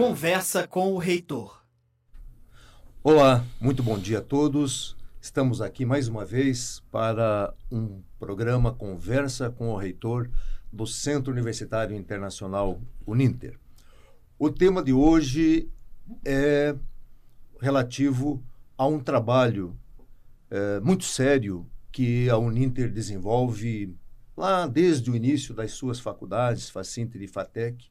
Conversa com o reitor. Olá, muito bom dia a todos. Estamos aqui mais uma vez para um programa Conversa com o reitor do Centro Universitário Internacional Uninter. O tema de hoje é relativo a um trabalho é, muito sério que a Uninter desenvolve lá desde o início das suas faculdades, Facinter e Fatec,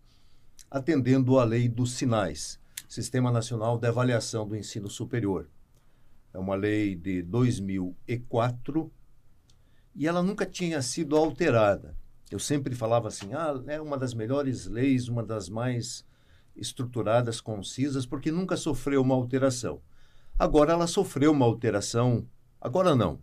atendendo à lei dos sinais, Sistema Nacional de Avaliação do Ensino Superior. É uma lei de 2004 e ela nunca tinha sido alterada. Eu sempre falava assim, ah, é uma das melhores leis, uma das mais estruturadas, concisas, porque nunca sofreu uma alteração. Agora ela sofreu uma alteração, agora não.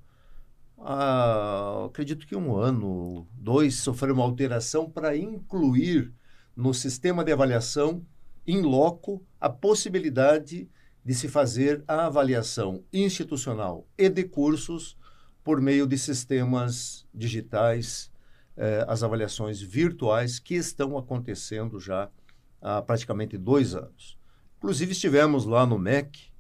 Ah, acredito que um ano, dois, sofreu uma alteração para incluir no sistema de avaliação, em loco, a possibilidade de se fazer a avaliação institucional e de cursos por meio de sistemas digitais, eh, as avaliações virtuais que estão acontecendo já há praticamente dois anos. Inclusive, estivemos lá no MEC,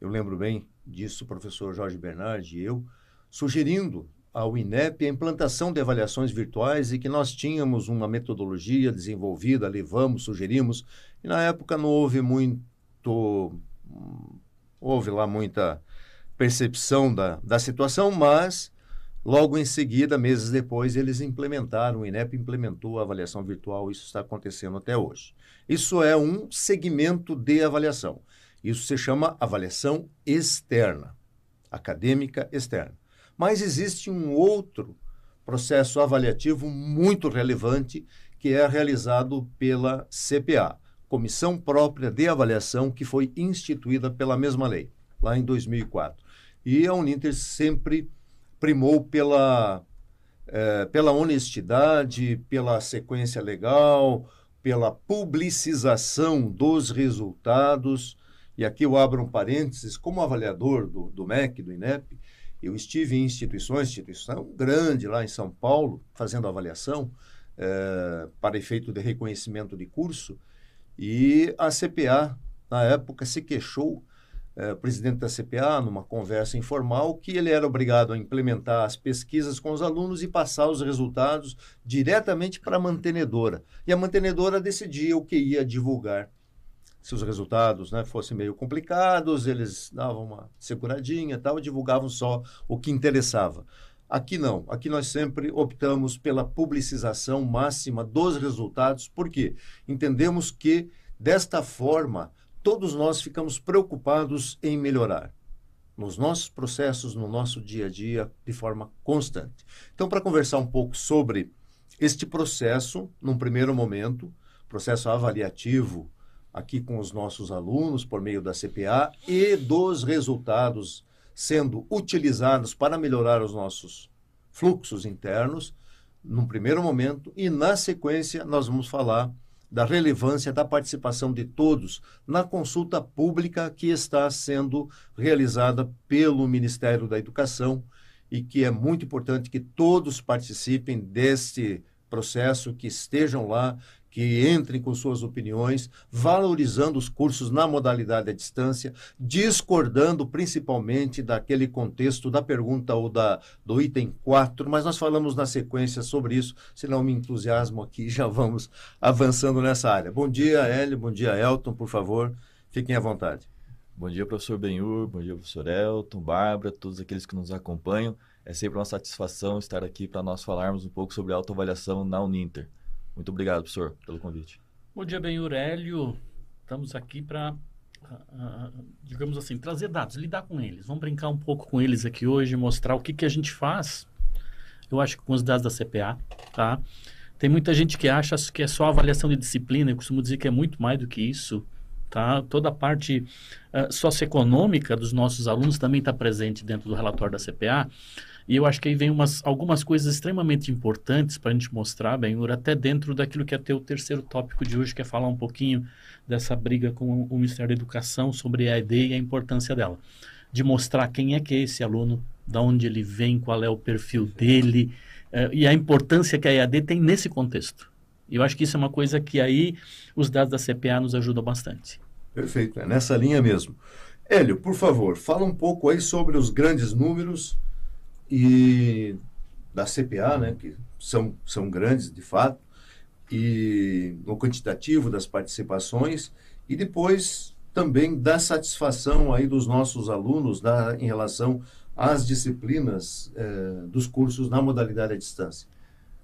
eu lembro bem disso, o professor Jorge Bernardi e eu, sugerindo ao INEP a implantação de avaliações virtuais e que nós tínhamos uma metodologia desenvolvida, levamos, sugerimos, e na época não houve muito. houve lá muita percepção da, da situação, mas logo em seguida, meses depois, eles implementaram, o INEP implementou a avaliação virtual, isso está acontecendo até hoje. Isso é um segmento de avaliação. Isso se chama avaliação externa, acadêmica externa. Mas existe um outro processo avaliativo muito relevante que é realizado pela CPA, Comissão Própria de Avaliação, que foi instituída pela mesma lei, lá em 2004. E a Uninter sempre primou pela, é, pela honestidade, pela sequência legal, pela publicização dos resultados. E aqui eu abro um parênteses, como avaliador do, do MEC, do INEP, eu estive em instituições, instituição grande lá em São Paulo, fazendo avaliação é, para efeito de reconhecimento de curso, e a CPA, na época, se queixou, é, o presidente da CPA, numa conversa informal, que ele era obrigado a implementar as pesquisas com os alunos e passar os resultados diretamente para a mantenedora. E a mantenedora decidia o que ia divulgar se os resultados né, fossem meio complicados, eles davam uma seguradinha tal, e divulgavam só o que interessava. Aqui não, aqui nós sempre optamos pela publicização máxima dos resultados, porque entendemos que, desta forma, todos nós ficamos preocupados em melhorar nos nossos processos, no nosso dia a dia, de forma constante. Então, para conversar um pouco sobre este processo, num primeiro momento, processo avaliativo aqui com os nossos alunos por meio da CPA e dos resultados sendo utilizados para melhorar os nossos fluxos internos, num primeiro momento, e na sequência nós vamos falar da relevância da participação de todos na consulta pública que está sendo realizada pelo Ministério da Educação e que é muito importante que todos participem deste processo, que estejam lá, que entrem com suas opiniões, valorizando os cursos na modalidade à distância, discordando principalmente daquele contexto da pergunta ou da, do item 4, mas nós falamos na sequência sobre isso, se não me entusiasmo aqui, já vamos avançando nessa área. Bom dia, Hélio, bom dia, Elton, por favor, fiquem à vontade. Bom dia, professor Benhur, bom dia, professor Elton, Bárbara, todos aqueles que nos acompanham. É sempre uma satisfação estar aqui para nós falarmos um pouco sobre autoavaliação na Uninter. Muito obrigado, professor, pelo convite. Bom dia, bem, Aurélio. Estamos aqui para, digamos assim, trazer dados, lidar com eles. Vamos brincar um pouco com eles aqui hoje, mostrar o que, que a gente faz. Eu acho que com os dados da CPA, tá? Tem muita gente que acha que é só avaliação de disciplina. Eu costumo dizer que é muito mais do que isso. Tá? Toda a parte uh, socioeconômica dos nossos alunos também está presente dentro do relatório da CPA. E eu acho que aí vem umas, algumas coisas extremamente importantes para a gente mostrar, Benhur, até dentro daquilo que é ter o terceiro tópico de hoje, que é falar um pouquinho dessa briga com o Ministério da Educação sobre a ED e a importância dela. De mostrar quem é que é esse aluno, de onde ele vem, qual é o perfil dele, uh, e a importância que a EAD tem nesse contexto. Eu acho que isso é uma coisa que aí os dados da CPA nos ajudam bastante. Perfeito, é nessa linha mesmo. Hélio, por favor, fala um pouco aí sobre os grandes números e da CPA, né, que são, são grandes de fato, e o quantitativo das participações e depois também da satisfação aí dos nossos alunos da, em relação às disciplinas eh, dos cursos na modalidade à distância.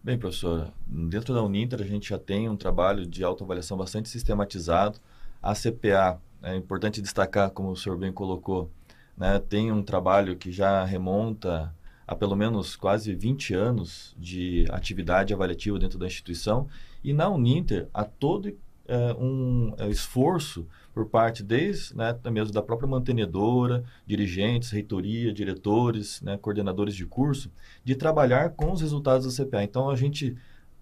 Bem, professor, dentro da Uninter a gente já tem um trabalho de autoavaliação bastante sistematizado. A CPA, é importante destacar, como o senhor bem colocou, né, tem um trabalho que já remonta a pelo menos quase 20 anos de atividade avaliativa dentro da instituição. E na Uninter, há todo é, um é, esforço por parte desde né, mesmo da própria mantenedora, dirigentes, reitoria, diretores, né, coordenadores de curso, de trabalhar com os resultados da CPA. Então, a gente,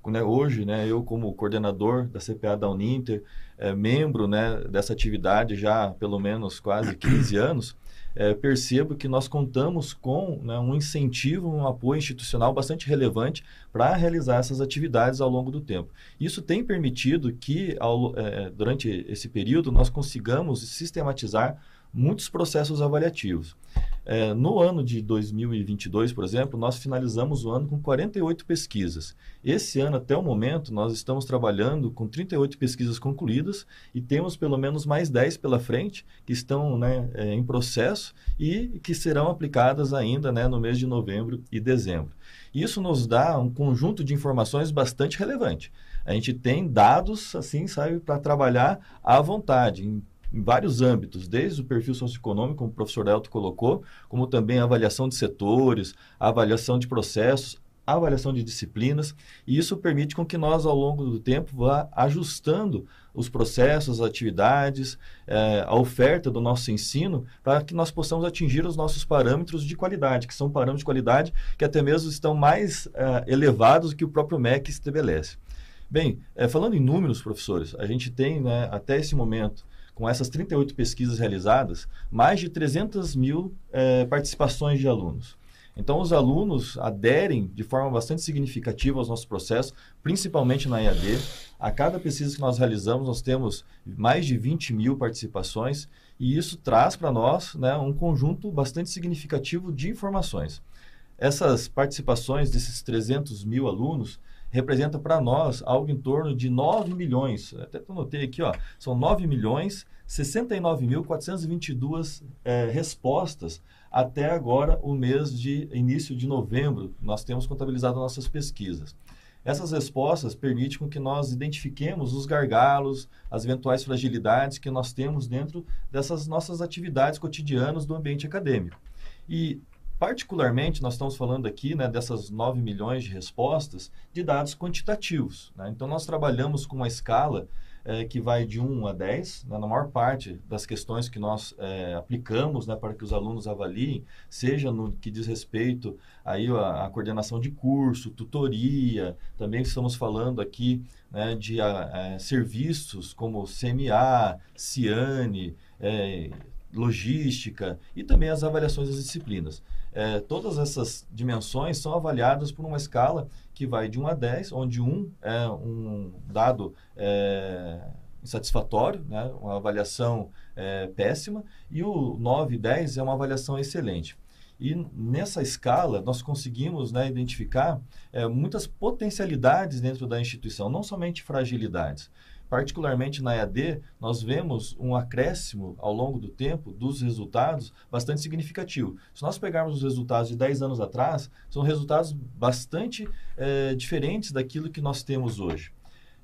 né, hoje, né, eu como coordenador da CPA da Uninter, é, membro né, dessa atividade já há pelo menos quase 15 anos, é, percebo que nós contamos com né, um incentivo, um apoio institucional bastante relevante para realizar essas atividades ao longo do tempo. Isso tem permitido que, ao, é, durante esse período, nós consigamos sistematizar muitos processos avaliativos. É, no ano de 2022, por exemplo, nós finalizamos o ano com 48 pesquisas. Esse ano, até o momento, nós estamos trabalhando com 38 pesquisas concluídas e temos pelo menos mais 10 pela frente que estão né, é, em processo e que serão aplicadas ainda né, no mês de novembro e dezembro. Isso nos dá um conjunto de informações bastante relevante. A gente tem dados, assim, sabe, para trabalhar à vontade, em em vários âmbitos, desde o perfil socioeconômico, como o professor Elton colocou, como também a avaliação de setores, a avaliação de processos, a avaliação de disciplinas, e isso permite com que nós, ao longo do tempo, vá ajustando os processos, as atividades, eh, a oferta do nosso ensino, para que nós possamos atingir os nossos parâmetros de qualidade, que são parâmetros de qualidade que até mesmo estão mais eh, elevados do que o próprio MEC estabelece. Bem, eh, falando em números, professores, a gente tem, né, até esse momento, com essas 38 pesquisas realizadas, mais de 300 mil é, participações de alunos. Então, os alunos aderem de forma bastante significativa aos nossos processos, principalmente na EAD. A cada pesquisa que nós realizamos, nós temos mais de 20 mil participações e isso traz para nós né, um conjunto bastante significativo de informações. Essas participações desses 300 mil alunos representa para nós algo em torno de 9 milhões, até notei aqui, ó, são 9 milhões 69.422 é, respostas até agora o mês de início de novembro, nós temos contabilizado nossas pesquisas. Essas respostas permitem com que nós identifiquemos os gargalos, as eventuais fragilidades que nós temos dentro dessas nossas atividades cotidianas do ambiente acadêmico. E Particularmente, nós estamos falando aqui né, dessas 9 milhões de respostas de dados quantitativos. Né? Então, nós trabalhamos com uma escala é, que vai de 1 a 10, né, na maior parte das questões que nós é, aplicamos né, para que os alunos avaliem, seja no que diz respeito aí a, a coordenação de curso, tutoria, também estamos falando aqui né, de a, a, serviços como CMA, Ciane, é, logística e também as avaliações das disciplinas. É, todas essas dimensões são avaliadas por uma escala que vai de 1 a 10, onde 1 é um dado é, insatisfatório, né, uma avaliação é, péssima, e o 9 e 10 é uma avaliação excelente. E nessa escala, nós conseguimos né, identificar é, muitas potencialidades dentro da instituição, não somente fragilidades particularmente na EAD, nós vemos um acréscimo ao longo do tempo dos resultados bastante significativo. Se nós pegarmos os resultados de 10 anos atrás, são resultados bastante é, diferentes daquilo que nós temos hoje.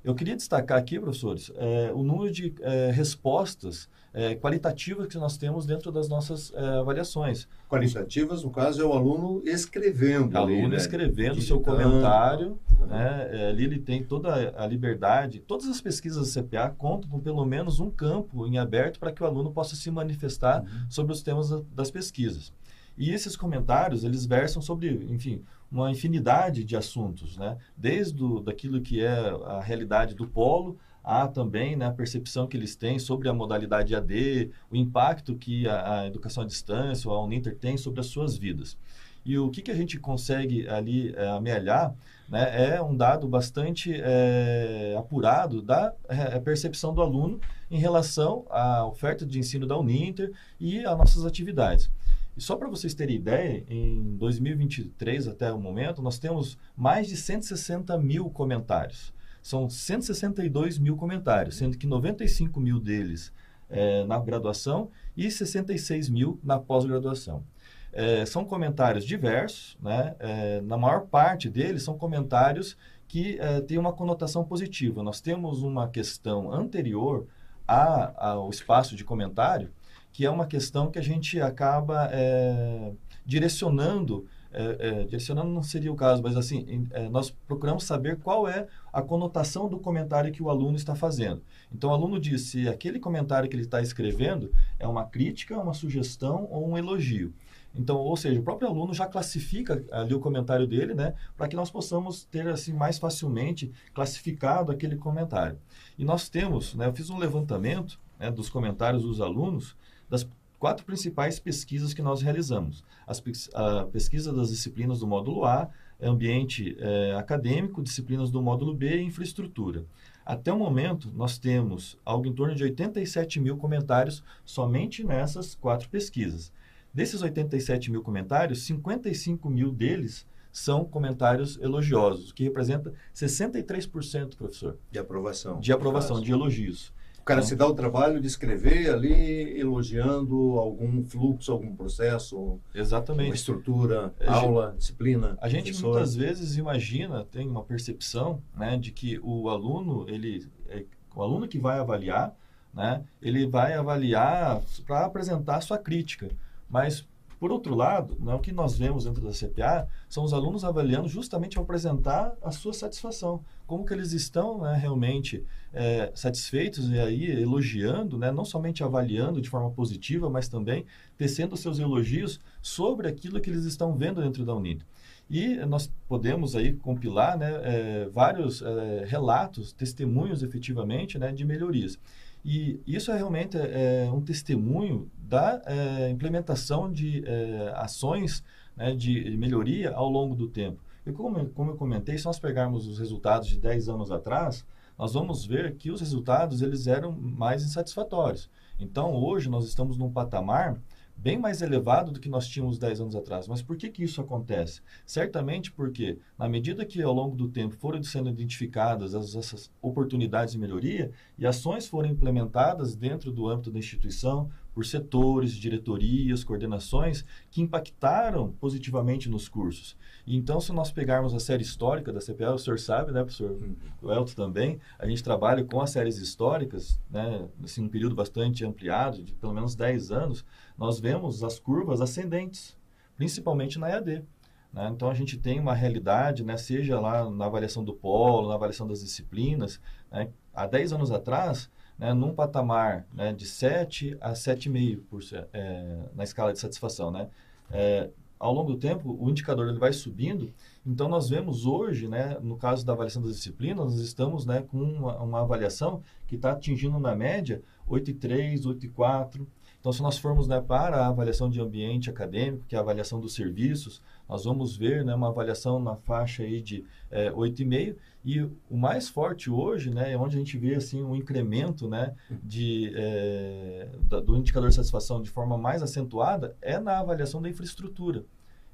Eu queria destacar aqui, professores, é, o número de é, respostas é, qualitativas que nós temos dentro das nossas é, avaliações. Qualitativas, no caso, é o aluno escrevendo. O aluno né? escrevendo o seu comentário. Uhum. Né? É, ali ele tem toda a liberdade. Todas as pesquisas da CPA contam com pelo menos um campo em aberto para que o aluno possa se manifestar uhum. sobre os temas das pesquisas. E esses comentários, eles versam sobre, enfim, uma infinidade de assuntos, né? Desde o, daquilo que é a realidade do polo, há também né, a percepção que eles têm sobre a modalidade AD, o impacto que a, a educação à distância, ou a Uninter tem sobre as suas vidas. E o que, que a gente consegue ali é, amealhar né, é um dado bastante é, apurado da é, percepção do aluno em relação à oferta de ensino da Uninter e às nossas atividades. E só para vocês terem ideia, em 2023 até o momento, nós temos mais de 160 mil comentários. São 162 mil comentários, sendo que 95 mil deles é, na graduação e 66 mil na pós-graduação. É, são comentários diversos, né? É, na maior parte deles são comentários que é, têm uma conotação positiva. Nós temos uma questão anterior a, ao espaço de comentário, que é uma questão que a gente acaba é, direcionando é, é, direcionando não seria o caso, mas assim, é, nós procuramos saber qual é a conotação do comentário que o aluno está fazendo. Então, o aluno diz se aquele comentário que ele está escrevendo é uma crítica, uma sugestão ou um elogio. Então, ou seja, o próprio aluno já classifica ali o comentário dele, né, para que nós possamos ter assim mais facilmente classificado aquele comentário. E nós temos, né, eu fiz um levantamento né, dos comentários dos alunos das quatro principais pesquisas que nós realizamos. As, a pesquisa das disciplinas do módulo A, ambiente é, acadêmico, disciplinas do módulo B e infraestrutura. Até o momento, nós temos algo em torno de 87 mil comentários somente nessas quatro pesquisas. Desses 87 mil comentários, 55 mil deles são comentários elogiosos, que representa 63%, professor. De aprovação. De aprovação, de elogios cara se dá o trabalho de escrever ali elogiando algum fluxo, algum processo, exatamente, estrutura, a aula, gente, disciplina. A gente professor. muitas vezes imagina, tem uma percepção, né, de que o aluno ele é, o aluno que vai avaliar, né, ele vai avaliar para apresentar sua crítica, mas por outro lado, né, o que nós vemos dentro da CPA são os alunos avaliando justamente para apresentar a sua satisfação, como que eles estão né, realmente é, satisfeitos e aí elogiando, né, não somente avaliando de forma positiva, mas também tecendo seus elogios sobre aquilo que eles estão vendo dentro da Unida. E nós podemos aí compilar né, é, vários é, relatos, testemunhos efetivamente né, de melhorias. E isso é realmente é, um testemunho da é, implementação de é, ações né, de melhoria ao longo do tempo. E como, como eu comentei, se nós pegarmos os resultados de 10 anos atrás, nós vamos ver que os resultados eles eram mais insatisfatórios. Então, hoje, nós estamos num patamar bem mais elevado do que nós tínhamos 10 anos atrás. Mas por que, que isso acontece? Certamente porque, na medida que ao longo do tempo foram sendo identificadas as, essas oportunidades de melhoria e ações foram implementadas dentro do âmbito da instituição, por setores, diretorias, coordenações que impactaram positivamente nos cursos. Então, se nós pegarmos a série histórica da CPL, o senhor sabe, né, professor? Uhum. O Elton também, a gente trabalha com as séries históricas, né, assim, um período bastante ampliado, de pelo menos 10 anos, nós vemos as curvas ascendentes, principalmente na EAD. Né? Então, a gente tem uma realidade, né, seja lá na avaliação do polo, na avaliação das disciplinas, né, há 10 anos atrás, né, num patamar né, de 7 a 7,5% é, na escala de satisfação. Né? É, ao longo do tempo, o indicador ele vai subindo. Então, nós vemos hoje, né, no caso da avaliação das disciplinas, nós estamos né, com uma, uma avaliação que está atingindo, na média, 8,3, 8,4. Então, se nós formos né, para a avaliação de ambiente acadêmico, que é a avaliação dos serviços, nós vamos ver né, uma avaliação na faixa aí de é, 8,5 e o mais forte hoje, né, é onde a gente vê assim um incremento né, de, é, da, do indicador de satisfação de forma mais acentuada, é na avaliação da infraestrutura.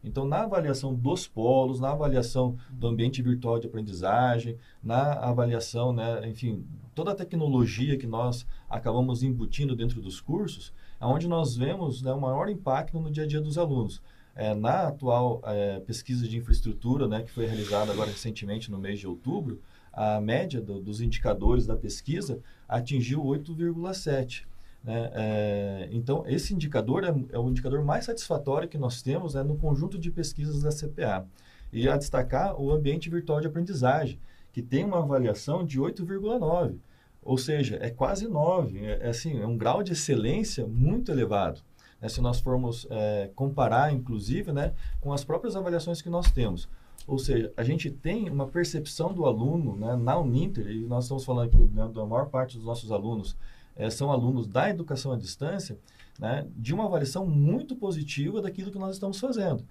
Então, na avaliação dos polos, na avaliação do ambiente virtual de aprendizagem, na avaliação, né, enfim, toda a tecnologia que nós acabamos embutindo dentro dos cursos, é onde nós vemos né, o maior impacto no dia a dia dos alunos. É, na atual é, pesquisa de infraestrutura, né, que foi realizada agora recentemente no mês de outubro, a média do, dos indicadores da pesquisa atingiu 8,7. Né? É, então, esse indicador é, é, o indicador mais satisfatório que nós temos né, no conjunto de pesquisas da CPA. E a destacar o ambiente virtual de aprendizagem, que tem uma avaliação de 8,9. Ou seja, é quase 9. É, é, assim, é um grau de excelência muito elevado. Né? Se nós formos é, comparar, inclusive, né, com as próprias avaliações que nós temos. Ou seja, a gente tem uma percepção do aluno né, na Uninter, e nós estamos falando aqui né, da maior parte dos nossos alunos é, são alunos da educação à distância, né, de uma avaliação muito positiva daquilo que nós estamos fazendo.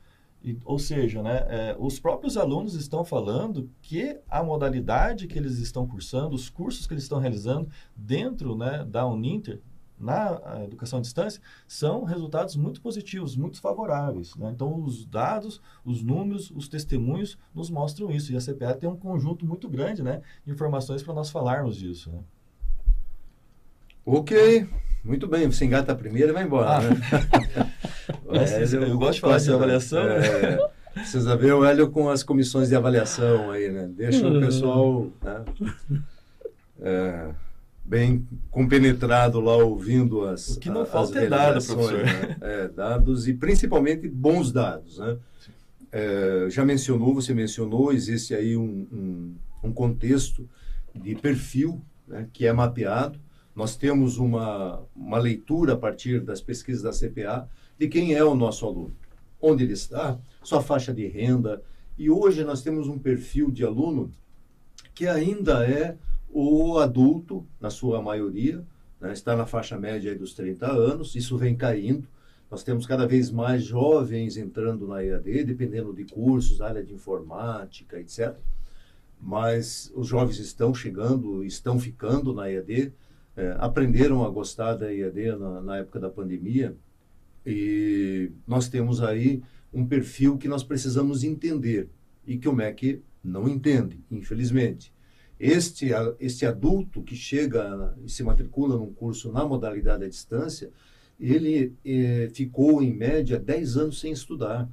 E, ou seja, né, é, os próprios alunos estão falando que a modalidade que eles estão cursando, os cursos que eles estão realizando dentro né, da Uninter, na educação à distância, são resultados muito positivos, muito favoráveis. Né? Então, os dados, os números, os testemunhos nos mostram isso. E a CPA tem um conjunto muito grande né, de informações para nós falarmos disso. Né? Ok, muito bem. Você engata a primeira e vai embora. Ah. Né? é, eu, eu, gosto de falar de avaliação. É, precisa ver o Hélio com as comissões de avaliação aí, né? Deixa o pessoal né? é, bem compenetrado lá ouvindo as O que não falta é dados, professor. Né? É, dados e principalmente bons dados, né? É, já mencionou, você mencionou, existe aí um, um, um contexto de perfil né, que é mapeado nós temos uma, uma leitura a partir das pesquisas da CPA de quem é o nosso aluno, onde ele está, sua faixa de renda. E hoje nós temos um perfil de aluno que ainda é o adulto, na sua maioria, né, está na faixa média dos 30 anos, isso vem caindo. Nós temos cada vez mais jovens entrando na EAD, dependendo de cursos, área de informática, etc. Mas os jovens estão chegando, estão ficando na EAD é, aprenderam a gostar da IAD na, na, época da pandemia e nós temos aí um perfil que nós precisamos entender e que o MEC não entende, infelizmente. Este, este adulto que chega e se matricula num curso na modalidade à distância, ele é, ficou, em média, 10 anos sem estudar.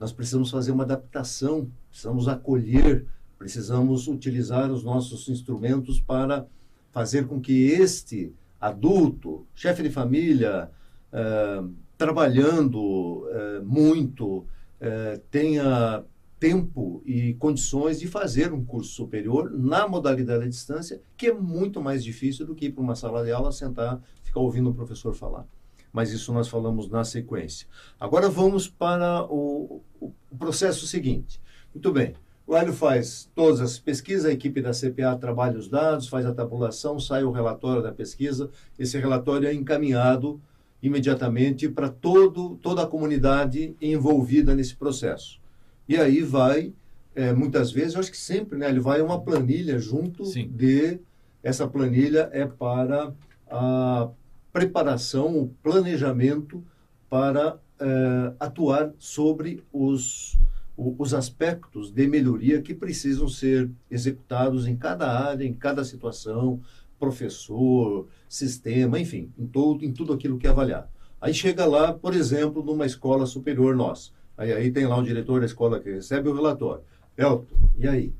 Nós precisamos fazer uma adaptação, precisamos acolher, precisamos utilizar os nossos instrumentos para fazer com que este adulto, chefe de família, eh, trabalhando eh, muito, eh, tenha tempo e condições de fazer um curso superior na modalidade à distância, que é muito mais difícil do que ir para uma sala de aula, sentar, ficar ouvindo o professor falar. Mas isso nós falamos na sequência. Agora vamos para o, o processo seguinte. Muito bem. O Hélio faz todas as pesquisas, a equipe da CPA trabalha os dados, faz a tabulação, sai o relatório da pesquisa. Esse relatório é encaminhado imediatamente para todo, toda a comunidade envolvida nesse processo. E aí vai, é, muitas vezes, eu acho que sempre, né, ele vai uma planilha junto Sim. de. Essa planilha é para a preparação, o planejamento para é, atuar sobre os o, os aspectos de melhoria que precisam ser executados em cada área, em cada situação, professor, sistema, enfim, em, todo, em tudo aquilo que é avaliado. Aí chega lá, por exemplo, numa escola superior nossa. Aí, aí tem lá um diretor da escola que recebe o relatório. Elton, e aí?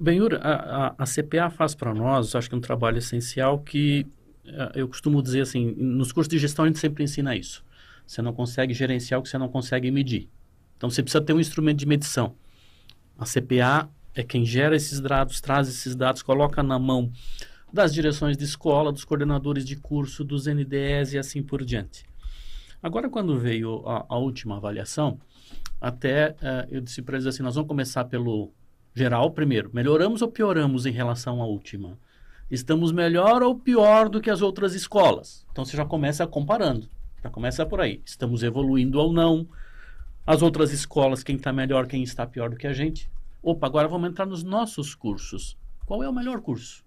Benhur, a, a, a CPA faz para nós, acho que é um trabalho essencial que eh, eu costumo dizer assim, nos cursos de gestão a gente sempre ensina isso. Você não consegue gerenciar o que você não consegue medir. Então você precisa ter um instrumento de medição. A CPA é quem gera esses dados, traz esses dados, coloca na mão das direções de escola, dos coordenadores de curso, dos NDEs e assim por diante. Agora, quando veio a, a última avaliação, até uh, eu disse para eles assim: nós vamos começar pelo geral primeiro. Melhoramos ou pioramos em relação à última? Estamos melhor ou pior do que as outras escolas? Então você já começa comparando. Já começa por aí. Estamos evoluindo ou não? As outras escolas, quem está melhor, quem está pior do que a gente. Opa, agora vamos entrar nos nossos cursos. Qual é o melhor curso?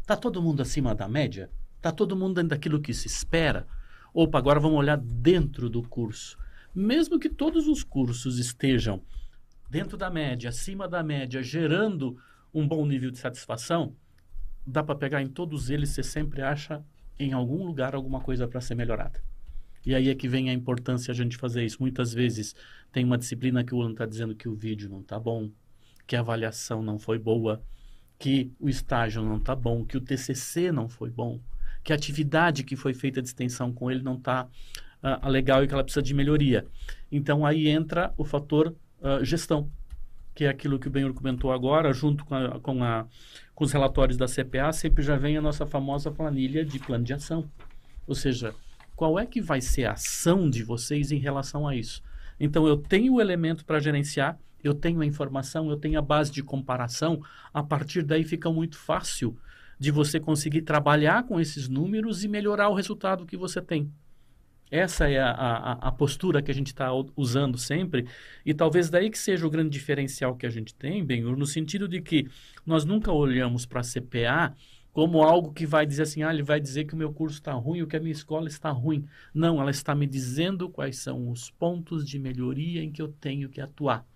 Está todo mundo acima da média? Está todo mundo dentro daquilo que se espera? Opa, agora vamos olhar dentro do curso. Mesmo que todos os cursos estejam dentro da média, acima da média, gerando um bom nível de satisfação, dá para pegar em todos eles, você sempre acha em algum lugar alguma coisa para ser melhorada. E aí é que vem a importância a gente fazer isso. Muitas vezes tem uma disciplina que o aluno está dizendo que o vídeo não está bom, que a avaliação não foi boa, que o estágio não está bom, que o TCC não foi bom, que a atividade que foi feita de extensão com ele não está uh, ah, legal e que ela precisa de melhoria. Então aí entra o fator uh, gestão, que é aquilo que o Benhur comentou agora, junto com, a, com, a, com os relatórios da CPA, sempre já vem a nossa famosa planilha de plano de ação. Ou seja, qual é que vai ser a ação de vocês em relação a isso? Então, eu tenho o elemento para gerenciar, eu tenho a informação, eu tenho a base de comparação, a partir daí fica muito fácil de você conseguir trabalhar com esses números e melhorar o resultado que você tem. Essa é a, a, a postura que a gente está usando sempre, e talvez daí que seja o grande diferencial que a gente tem, Benhur, no sentido de que nós nunca olhamos para a CPA como algo que vai dizer assim, ah, ele vai dizer que o meu curso está ruim ou que a minha escola está ruim. Não, ela está me dizendo quais são os pontos de melhoria em que eu tenho que atuar.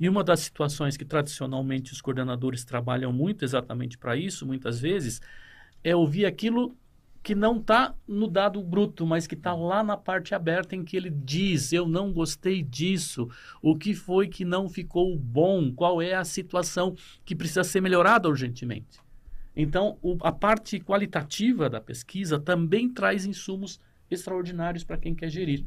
E uma das situações que tradicionalmente os coordenadores trabalham muito exatamente para isso, muitas vezes, é ouvir aquilo que não está no dado bruto, mas que está lá na parte aberta em que ele diz: Eu não gostei disso, o que foi que não ficou bom, qual é a situação que precisa ser melhorada urgentemente. Então, o, a parte qualitativa da pesquisa também traz insumos extraordinários para quem quer gerir.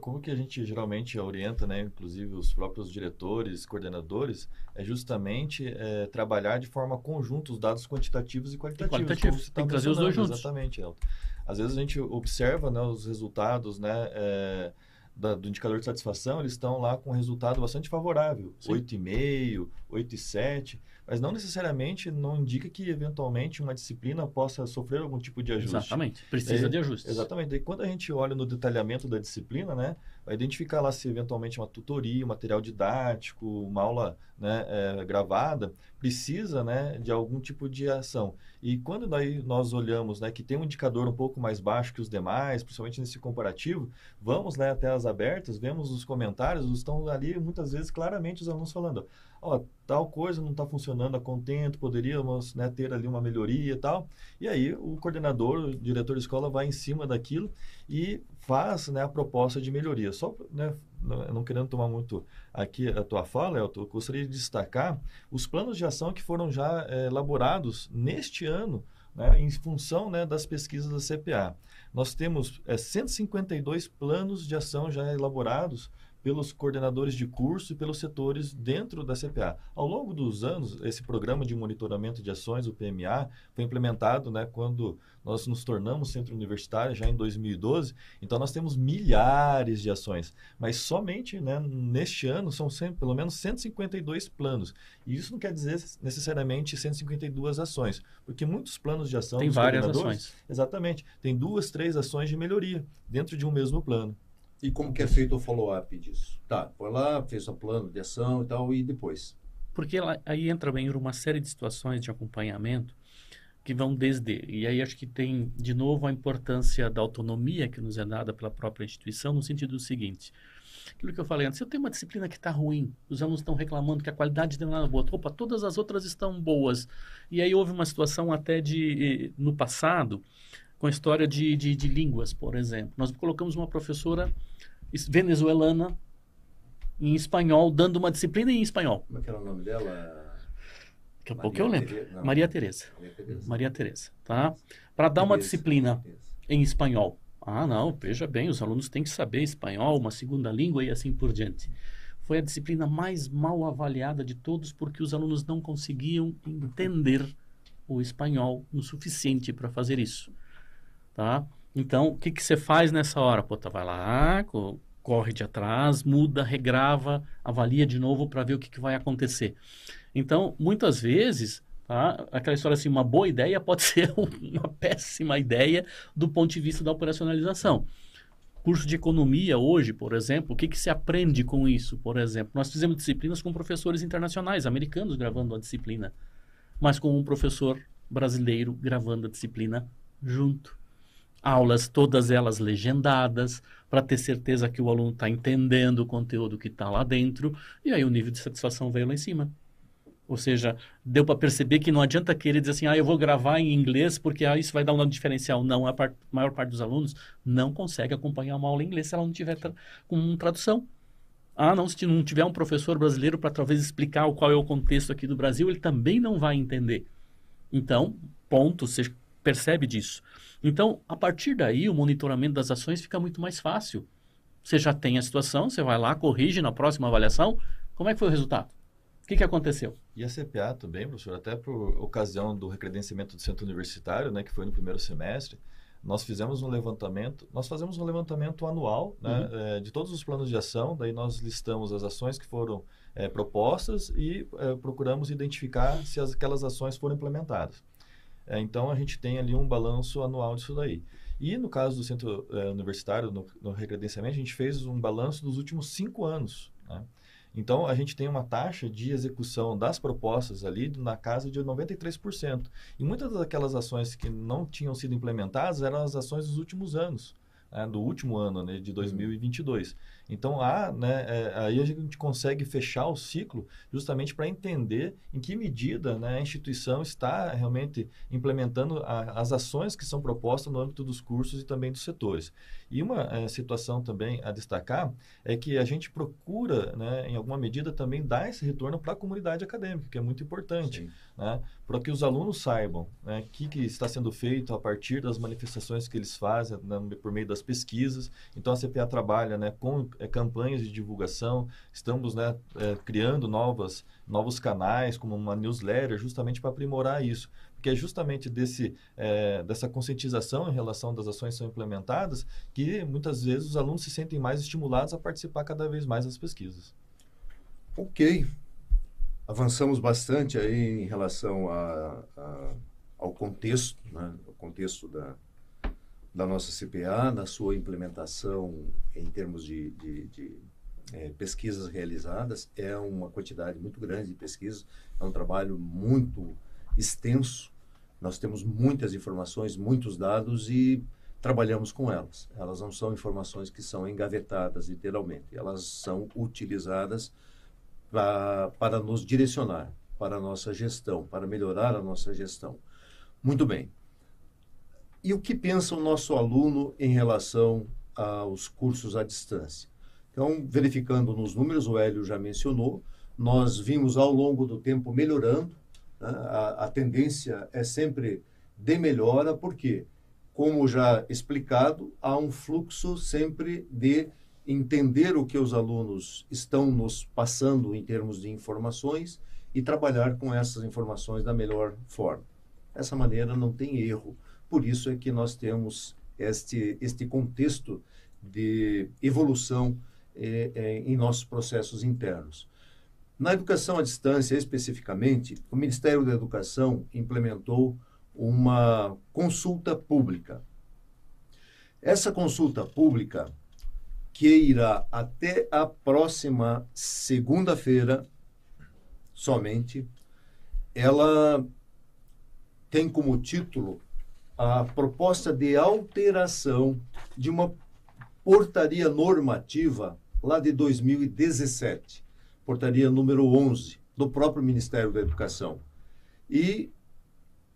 Como que a gente geralmente orienta, né, inclusive os próprios diretores, coordenadores, é justamente é, trabalhar de forma conjunta os dados quantitativos e qualitativos. E qualitativos. Tem que trazer os dois juntos. Exatamente, Elton. Às vezes a gente observa né, os resultados né, é, da, do indicador de satisfação, eles estão lá com um resultado bastante favorável, 8,5, 8,7 mas não necessariamente não indica que eventualmente uma disciplina possa sofrer algum tipo de ajuste. Exatamente, precisa é, de ajuste. Exatamente. E quando a gente olha no detalhamento da disciplina, né, vai identificar lá se eventualmente uma tutoria, um material didático, uma aula né, é, gravada precisa né, de algum tipo de ação. E quando daí nós olhamos né, que tem um indicador um pouco mais baixo que os demais, principalmente nesse comparativo, vamos né, até as abertas, vemos os comentários, estão ali muitas vezes claramente os alunos falando, ó, oh, tal coisa não está funcionando a contento, poderíamos né, ter ali uma melhoria e tal. E aí o coordenador, o diretor de escola vai em cima daquilo e faz né, a proposta de melhoria. Só né, não querendo tomar muito aqui a tua fala, Elton, eu gostaria de destacar os planos de ação que foram já é, elaborados neste ano né, em função né, das pesquisas da CPA. Nós temos é, 152 planos de ação já elaborados pelos coordenadores de curso e pelos setores dentro da CPA. Ao longo dos anos, esse programa de monitoramento de ações, o PMA, foi implementado né, quando nós nos tornamos centro universitário, já em 2012. Então, nós temos milhares de ações, mas somente né, neste ano são sempre, pelo menos 152 planos. E isso não quer dizer necessariamente 152 ações, porque muitos planos de ação... Tem várias ações. Exatamente. Tem duas, três ações de melhoria dentro de um mesmo plano. E como que é feito o follow-up disso? Tá, foi lá, fez o plano de ação e tal, e depois? Porque ela, aí entra bem uma série de situações de acompanhamento que vão desde. E aí acho que tem, de novo, a importância da autonomia que nos é dada pela própria instituição, no sentido do seguinte. Aquilo que eu falei antes, eu tenho uma disciplina que está ruim, os alunos estão reclamando que a qualidade não é boa, opa, todas as outras estão boas. E aí houve uma situação até de, no passado, com a história de, de, de línguas, por exemplo. Nós colocamos uma professora venezuelana em espanhol, dando uma disciplina em espanhol. Como é que era o nome dela? Daqui a pouco eu lembro. Maria Tereza. Maria Tereza, tá? Para dar uma disciplina em espanhol. Ah, não, veja bem, os alunos têm que saber espanhol, uma segunda língua e assim por diante. Foi a disciplina mais mal avaliada de todos porque os alunos não conseguiam entender o espanhol o suficiente para fazer isso, tá? Então, o que, que você faz nessa hora? Pô, tá, vai lá, co corre de atrás, muda, regrava, avalia de novo para ver o que, que vai acontecer. Então, muitas vezes, tá, aquela história assim, uma boa ideia pode ser uma péssima ideia do ponto de vista da operacionalização. Curso de economia hoje, por exemplo, o que, que se aprende com isso? Por exemplo, nós fizemos disciplinas com professores internacionais, americanos gravando a disciplina, mas com um professor brasileiro gravando a disciplina junto aulas, todas elas legendadas, para ter certeza que o aluno está entendendo o conteúdo que está lá dentro, e aí o nível de satisfação veio lá em cima. Ou seja, deu para perceber que não adianta querer dizer assim, ah, eu vou gravar em inglês porque ah, isso vai dar um diferencial. Não, a maior parte dos alunos não consegue acompanhar uma aula em inglês se ela não tiver tra com tradução. Ah, não, se não tiver um professor brasileiro para talvez explicar qual é o contexto aqui do Brasil, ele também não vai entender. Então, ponto, você percebe disso. Então, a partir daí, o monitoramento das ações fica muito mais fácil. Você já tem a situação, você vai lá, corrige na próxima avaliação. Como é que foi o resultado? O que, que aconteceu? E a CPA também, professor, até por ocasião do recredenciamento do centro universitário, né, que foi no primeiro semestre, nós fizemos um levantamento, nós fazemos um levantamento anual né, uhum. é, de todos os planos de ação, daí nós listamos as ações que foram é, propostas e é, procuramos identificar se as, aquelas ações foram implementadas. É, então a gente tem ali um balanço anual disso daí. E no caso do centro é, universitário, no, no recredenciamento, a gente fez um balanço dos últimos cinco anos. Né? Então, a gente tem uma taxa de execução das propostas ali na casa de 93%. E muitas daquelas ações que não tinham sido implementadas eram as ações dos últimos anos né, do último ano, né, de 2022. Uhum. Então, há, né, é, aí a gente consegue fechar o ciclo justamente para entender em que medida né, a instituição está realmente implementando a, as ações que são propostas no âmbito dos cursos e também dos setores. E uma é, situação também a destacar é que a gente procura, né, em alguma medida, também dar esse retorno para a comunidade acadêmica, que é muito importante, né, para que os alunos saibam o né, que, que está sendo feito a partir das manifestações que eles fazem né, por meio das pesquisas. Então, a CPA trabalha né, com é, campanhas de divulgação, estamos é, criando novas, novos canais, como uma newsletter, justamente para aprimorar isso que é justamente desse, é, dessa conscientização em relação das ações que são implementadas, que muitas vezes os alunos se sentem mais estimulados a participar cada vez mais das pesquisas. Ok. Avançamos bastante aí em relação a, a, ao contexto, né? o contexto da, da nossa CPA, na sua implementação em termos de, de, de é, pesquisas realizadas. É uma quantidade muito grande de pesquisas, é um trabalho muito extenso nós temos muitas informações, muitos dados e trabalhamos com elas. Elas não são informações que são engavetadas, literalmente. Elas são utilizadas pra, para nos direcionar, para a nossa gestão, para melhorar a nossa gestão. Muito bem. E o que pensa o nosso aluno em relação aos cursos à distância? Então, verificando nos números, o Hélio já mencionou, nós vimos ao longo do tempo melhorando né? A, a tendência é sempre de melhora, porque, como já explicado, há um fluxo sempre de entender o que os alunos estão nos passando em termos de informações e trabalhar com essas informações da melhor forma. Dessa maneira não tem erro. Por isso é que nós temos este, este contexto de evolução eh, eh, em nossos processos internos. Na educação à distância, especificamente, o Ministério da Educação implementou uma consulta pública. Essa consulta pública, que irá até a próxima segunda-feira somente, ela tem como título a proposta de alteração de uma portaria normativa lá de 2017 portaria número 11 do próprio Ministério da Educação. E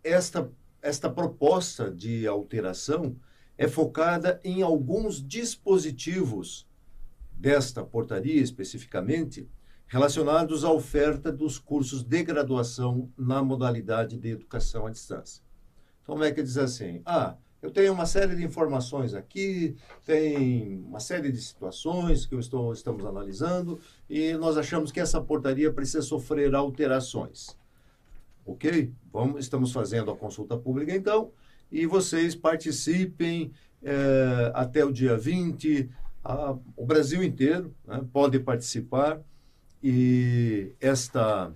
esta, esta proposta de alteração é focada em alguns dispositivos desta portaria especificamente relacionados à oferta dos cursos de graduação na modalidade de educação à distância. Então, como é que diz assim? Ah, eu tenho uma série de informações aqui, tem uma série de situações que estou, estamos analisando e nós achamos que essa portaria precisa sofrer alterações. Ok? Vamos, estamos fazendo a consulta pública então e vocês participem é, até o dia 20. A, o Brasil inteiro né, pode participar e esta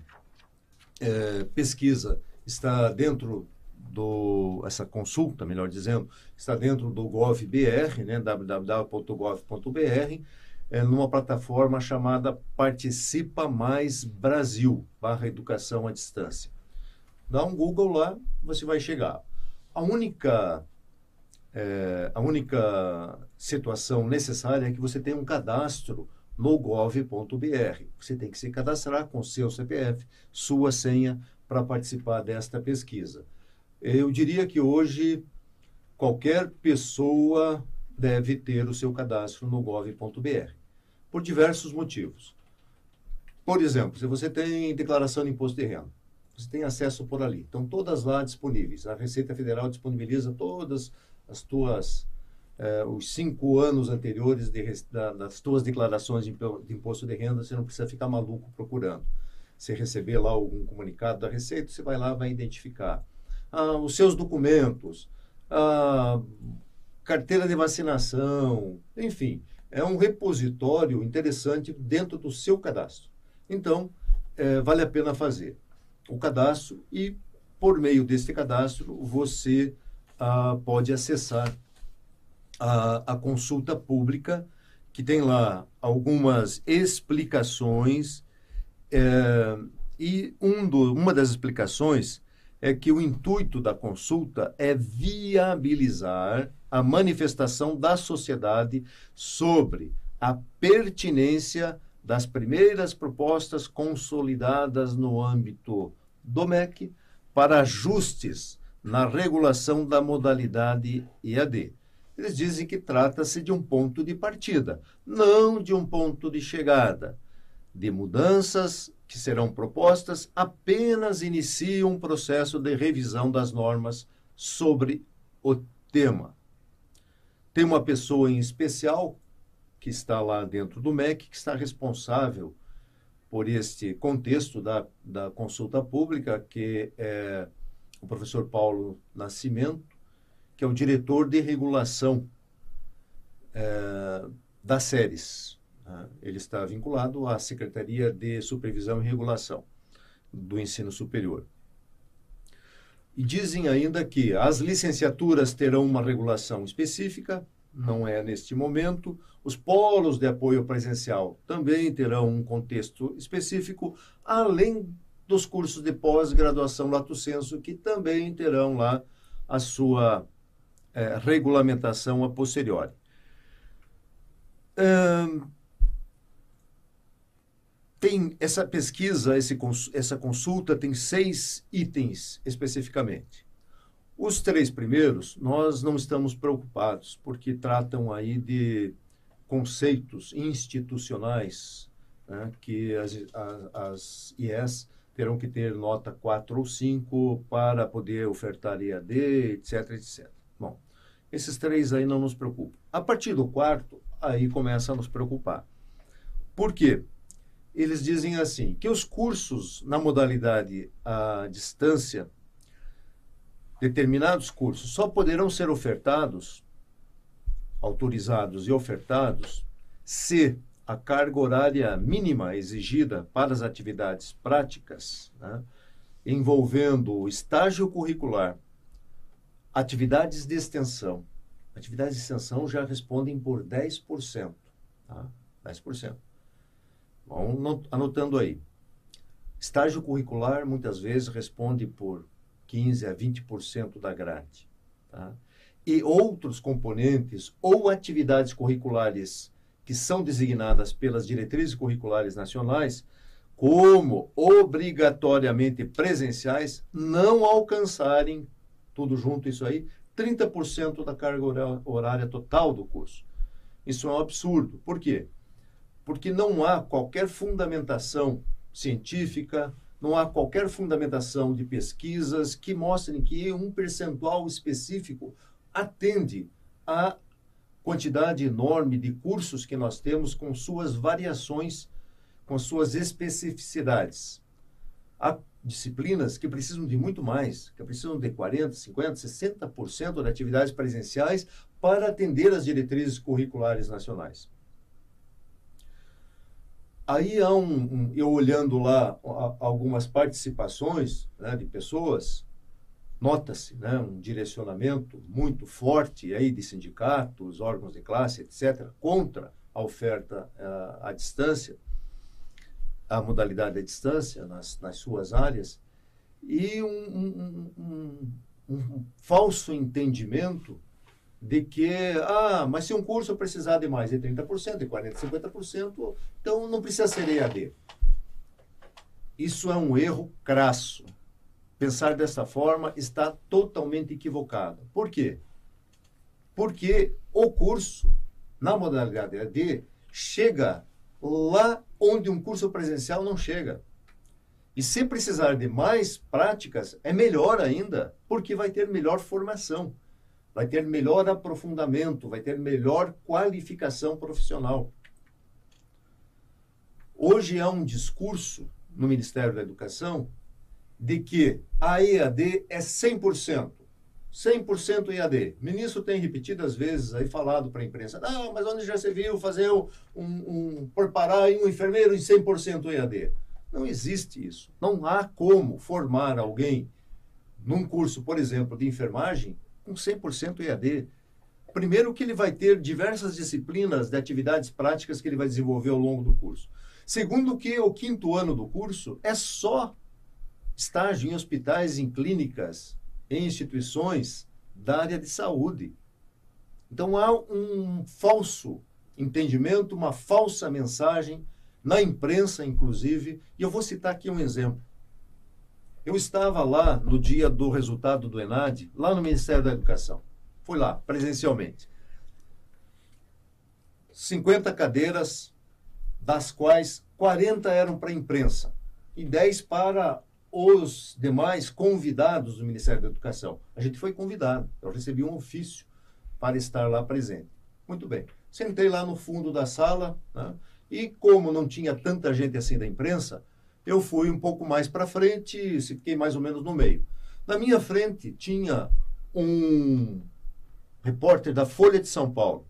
é, pesquisa está dentro do essa consulta, melhor dizendo, está dentro do GovBR, né, www.gov.br, é, numa plataforma chamada Participa Mais Brasil, barra educação à distância. Dá um Google lá, você vai chegar. A única é, a única situação necessária é que você tenha um cadastro no gov.br. Você tem que se cadastrar com seu CPF, sua senha para participar desta pesquisa. Eu diria que hoje qualquer pessoa deve ter o seu cadastro no gov.br, por diversos motivos. Por exemplo, se você tem declaração de imposto de renda, você tem acesso por ali. Estão todas lá disponíveis. A Receita Federal disponibiliza todas as tuas eh, os cinco anos anteriores de, da, das tuas declarações de, imposto de renda. Você não precisa ficar maluco procurando. Você receber lá algum comunicado da Receita, você vai lá vai identificar ah, os seus documentos, a carteira de vacinação, enfim, é um repositório interessante dentro do seu cadastro. Então, é, vale a pena fazer o cadastro e, por meio deste cadastro, você ah, pode acessar a, a consulta pública, que tem lá algumas explicações, é, e um do, uma das explicações é que o intuito da consulta é viabilizar a manifestação da sociedade sobre a pertinência das primeiras propostas consolidadas no âmbito do MEC para ajustes na regulação da modalidade IAD. Eles dizem que trata-se de um ponto de partida, não de um ponto de chegada. De mudanças que serão propostas apenas iniciam um processo de revisão das normas sobre o tema. Tem uma pessoa em especial que está lá dentro do MEC que está responsável por este contexto da, da consulta pública, que é o professor Paulo Nascimento, que é o diretor de regulação é, das séries. Né? Ele está vinculado à Secretaria de Supervisão e Regulação do Ensino Superior. E dizem ainda que as licenciaturas terão uma regulação específica, não é neste momento. Os polos de apoio presencial também terão um contexto específico, além dos cursos de pós-graduação Lato Senso, que também terão lá a sua é, regulamentação a posteriori. Hum, tem essa pesquisa, esse, essa consulta tem seis itens especificamente. Os três primeiros, nós não estamos preocupados, porque tratam aí de conceitos institucionais né, que as, as, as IES terão que ter nota 4 ou 5 para poder ofertar EAD, etc, etc. Bom, esses três aí não nos preocupam. A partir do quarto, aí começa a nos preocupar. Por quê? Eles dizem assim, que os cursos na modalidade à distância, determinados cursos, só poderão ser ofertados, autorizados e ofertados, se a carga horária mínima exigida para as atividades práticas, né, envolvendo estágio curricular, atividades de extensão. Atividades de extensão já respondem por 10%. Tá? 10%. Vamos anotando aí. Estágio curricular, muitas vezes, responde por 15% a 20% da grade. Tá? E outros componentes ou atividades curriculares que são designadas pelas diretrizes curriculares nacionais como obrigatoriamente presenciais não alcançarem, tudo junto isso aí, 30% da carga horária total do curso. Isso é um absurdo. Por quê? Porque não há qualquer fundamentação científica, não há qualquer fundamentação de pesquisas que mostrem que um percentual específico atende a quantidade enorme de cursos que nós temos com suas variações, com suas especificidades. Há disciplinas que precisam de muito mais, que precisam de 40%, 50%, 60% de atividades presenciais para atender as diretrizes curriculares nacionais. Aí há um, um eu olhando lá algumas participações né, de pessoas, nota-se né, um direcionamento muito forte aí de sindicatos, órgãos de classe, etc., contra a oferta uh, à distância, a modalidade à distância nas, nas suas áreas, e um, um, um, um falso entendimento de que, ah, mas se um curso precisar de mais de 30%, de 40%, 50%, então não precisa ser EAD. Isso é um erro crasso pensar dessa forma está totalmente equivocado. Por quê? Porque o curso, na modalidade AD, chega lá onde um curso presencial não chega. E se precisar de mais práticas, é melhor ainda, porque vai ter melhor formação, vai ter melhor aprofundamento, vai ter melhor qualificação profissional. Hoje há um discurso no Ministério da Educação de que a EAD é 100%. 100% EAD. O ministro tem repetidas vezes aí falado para a imprensa, não, mas onde já se viu fazer um, um preparar um enfermeiro em 100% EAD? Não existe isso. Não há como formar alguém num curso, por exemplo, de enfermagem com 100% EAD. Primeiro, que ele vai ter diversas disciplinas de atividades práticas que ele vai desenvolver ao longo do curso. Segundo, que o quinto ano do curso é só estágio em hospitais, em clínicas, em instituições da área de saúde. Então há um falso entendimento, uma falsa mensagem na imprensa, inclusive, e eu vou citar aqui um exemplo. Eu estava lá no dia do resultado do ENAD, lá no Ministério da Educação. Fui lá, presencialmente. 50 cadeiras, das quais 40 eram para a imprensa e 10 para os demais convidados do Ministério da Educação. A gente foi convidado, eu recebi um ofício para estar lá presente. Muito bem. Sentei lá no fundo da sala né, e, como não tinha tanta gente assim da imprensa, eu fui um pouco mais para frente fiquei mais ou menos no meio. Na minha frente tinha um repórter da Folha de São Paulo.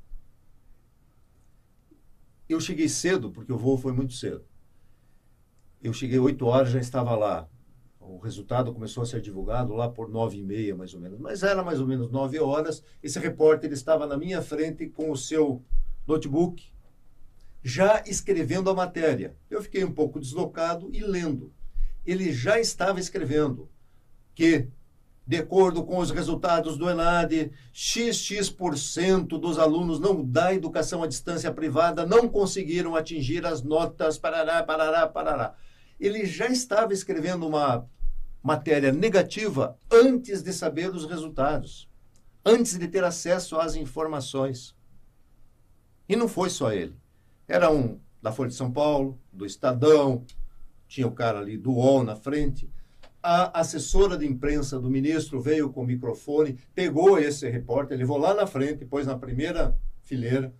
Eu cheguei cedo, porque o voo foi muito cedo. Eu cheguei 8 horas, já estava lá. O resultado começou a ser divulgado lá por nove e meia, mais ou menos. Mas era mais ou menos nove horas. Esse repórter estava na minha frente com o seu notebook, já escrevendo a matéria. Eu fiquei um pouco deslocado e lendo. Ele já estava escrevendo que, de acordo com os resultados do ENAD, XX% dos alunos não da educação à distância privada não conseguiram atingir as notas, parará, parará, parará. Ele já estava escrevendo uma matéria negativa antes de saber os resultados, antes de ter acesso às informações. E não foi só ele. Era um da Folha de São Paulo, do Estadão, tinha o cara ali do UOL na frente. A assessora de imprensa do ministro veio com o microfone, pegou esse repórter, levou lá na frente, pôs na primeira fileira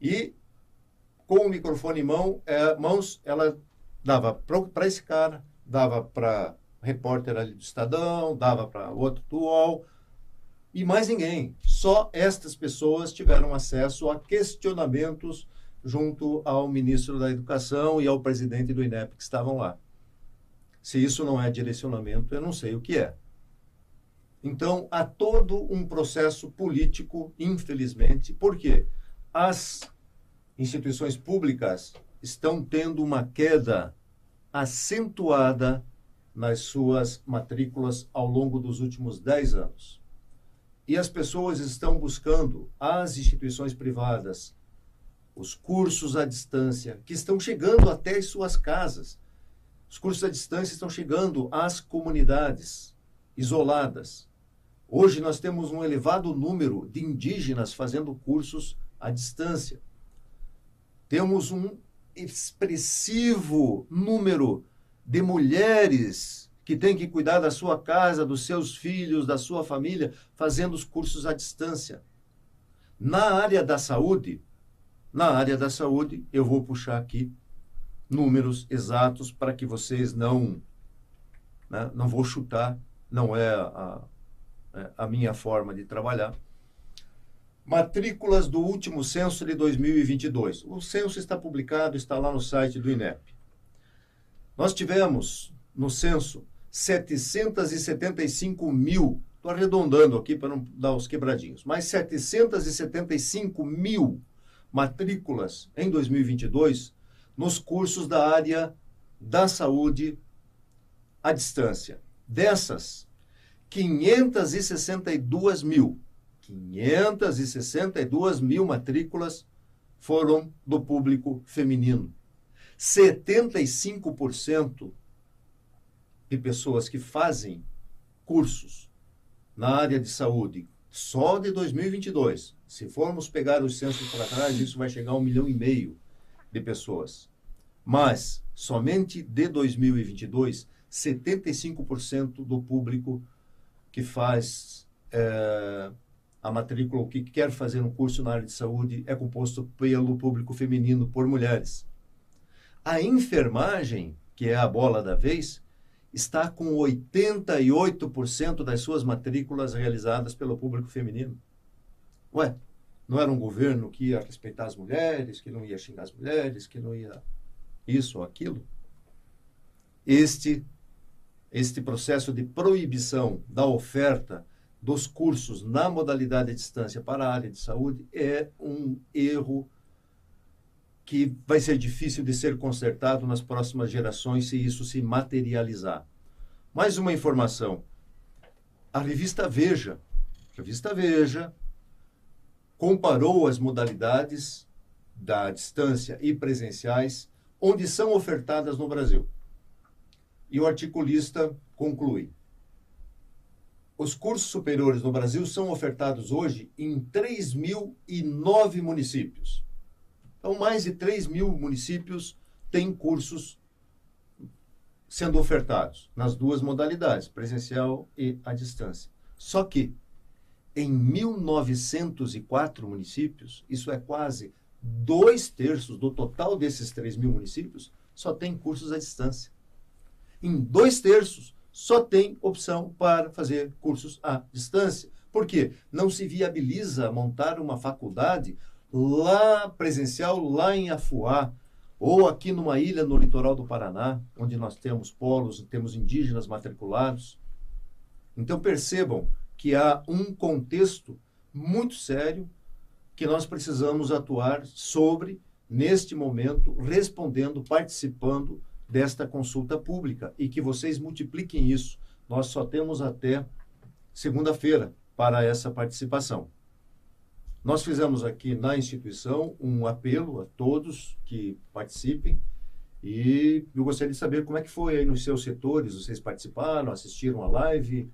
e, com o microfone em mão, é, mãos, ela dava para esse cara, dava para repórter ali do Estadão, dava para outro do UOL, e mais ninguém. Só estas pessoas tiveram acesso a questionamentos junto ao ministro da Educação e ao presidente do INEP que estavam lá. Se isso não é direcionamento, eu não sei o que é. Então, há todo um processo político, infelizmente, porque as instituições públicas estão tendo uma queda acentuada nas suas matrículas ao longo dos últimos 10 anos. E as pessoas estão buscando as instituições privadas, os cursos à distância, que estão chegando até as suas casas. Os cursos à distância estão chegando às comunidades isoladas. Hoje nós temos um elevado número de indígenas fazendo cursos à distância. Temos um expressivo número de mulheres que têm que cuidar da sua casa, dos seus filhos, da sua família, fazendo os cursos à distância. Na área da saúde, na área da saúde, eu vou puxar aqui números exatos para que vocês não, né, não vou chutar, não é a, é a minha forma de trabalhar. Matrículas do último censo de 2022. O censo está publicado, está lá no site do INEP. Nós tivemos no censo 775 mil, estou arredondando aqui para não dar os quebradinhos, mas 775 mil matrículas em 2022 nos cursos da área da saúde à distância. Dessas, 562 mil, 562 mil matrículas foram do público feminino. 75% de pessoas que fazem cursos na área de saúde só de 2022. Se formos pegar os censos para trás, isso vai chegar a um milhão e meio de pessoas. Mas, somente de 2022, 75% do público que faz é, a matrícula, ou que quer fazer um curso na área de saúde, é composto pelo público feminino, por mulheres. A enfermagem, que é a bola da vez, está com 88% das suas matrículas realizadas pelo público feminino. Ué, não era um governo que ia respeitar as mulheres, que não ia xingar as mulheres, que não ia isso ou aquilo? Este, este processo de proibição da oferta dos cursos na modalidade à distância para a área de saúde é um erro que vai ser difícil de ser consertado nas próximas gerações se isso se materializar. Mais uma informação. A revista Veja, a revista Veja comparou as modalidades da distância e presenciais onde são ofertadas no Brasil. E o articulista conclui: os cursos superiores no Brasil são ofertados hoje em 3.009 municípios. Então, mais de 3 mil municípios têm cursos sendo ofertados nas duas modalidades, presencial e à distância. Só que, em 1904 municípios, isso é quase dois terços do total desses 3 mil municípios, só tem cursos à distância. Em dois terços, só tem opção para fazer cursos à distância. Por quê? Não se viabiliza montar uma faculdade lá presencial, lá em Afuá, ou aqui numa ilha no litoral do Paraná, onde nós temos polos, temos indígenas matriculados. Então percebam que há um contexto muito sério que nós precisamos atuar sobre neste momento, respondendo, participando desta consulta pública e que vocês multipliquem isso. Nós só temos até segunda-feira para essa participação. Nós fizemos aqui na instituição um apelo a todos que participem e eu gostaria de saber como é que foi aí nos seus setores, vocês participaram, assistiram a live?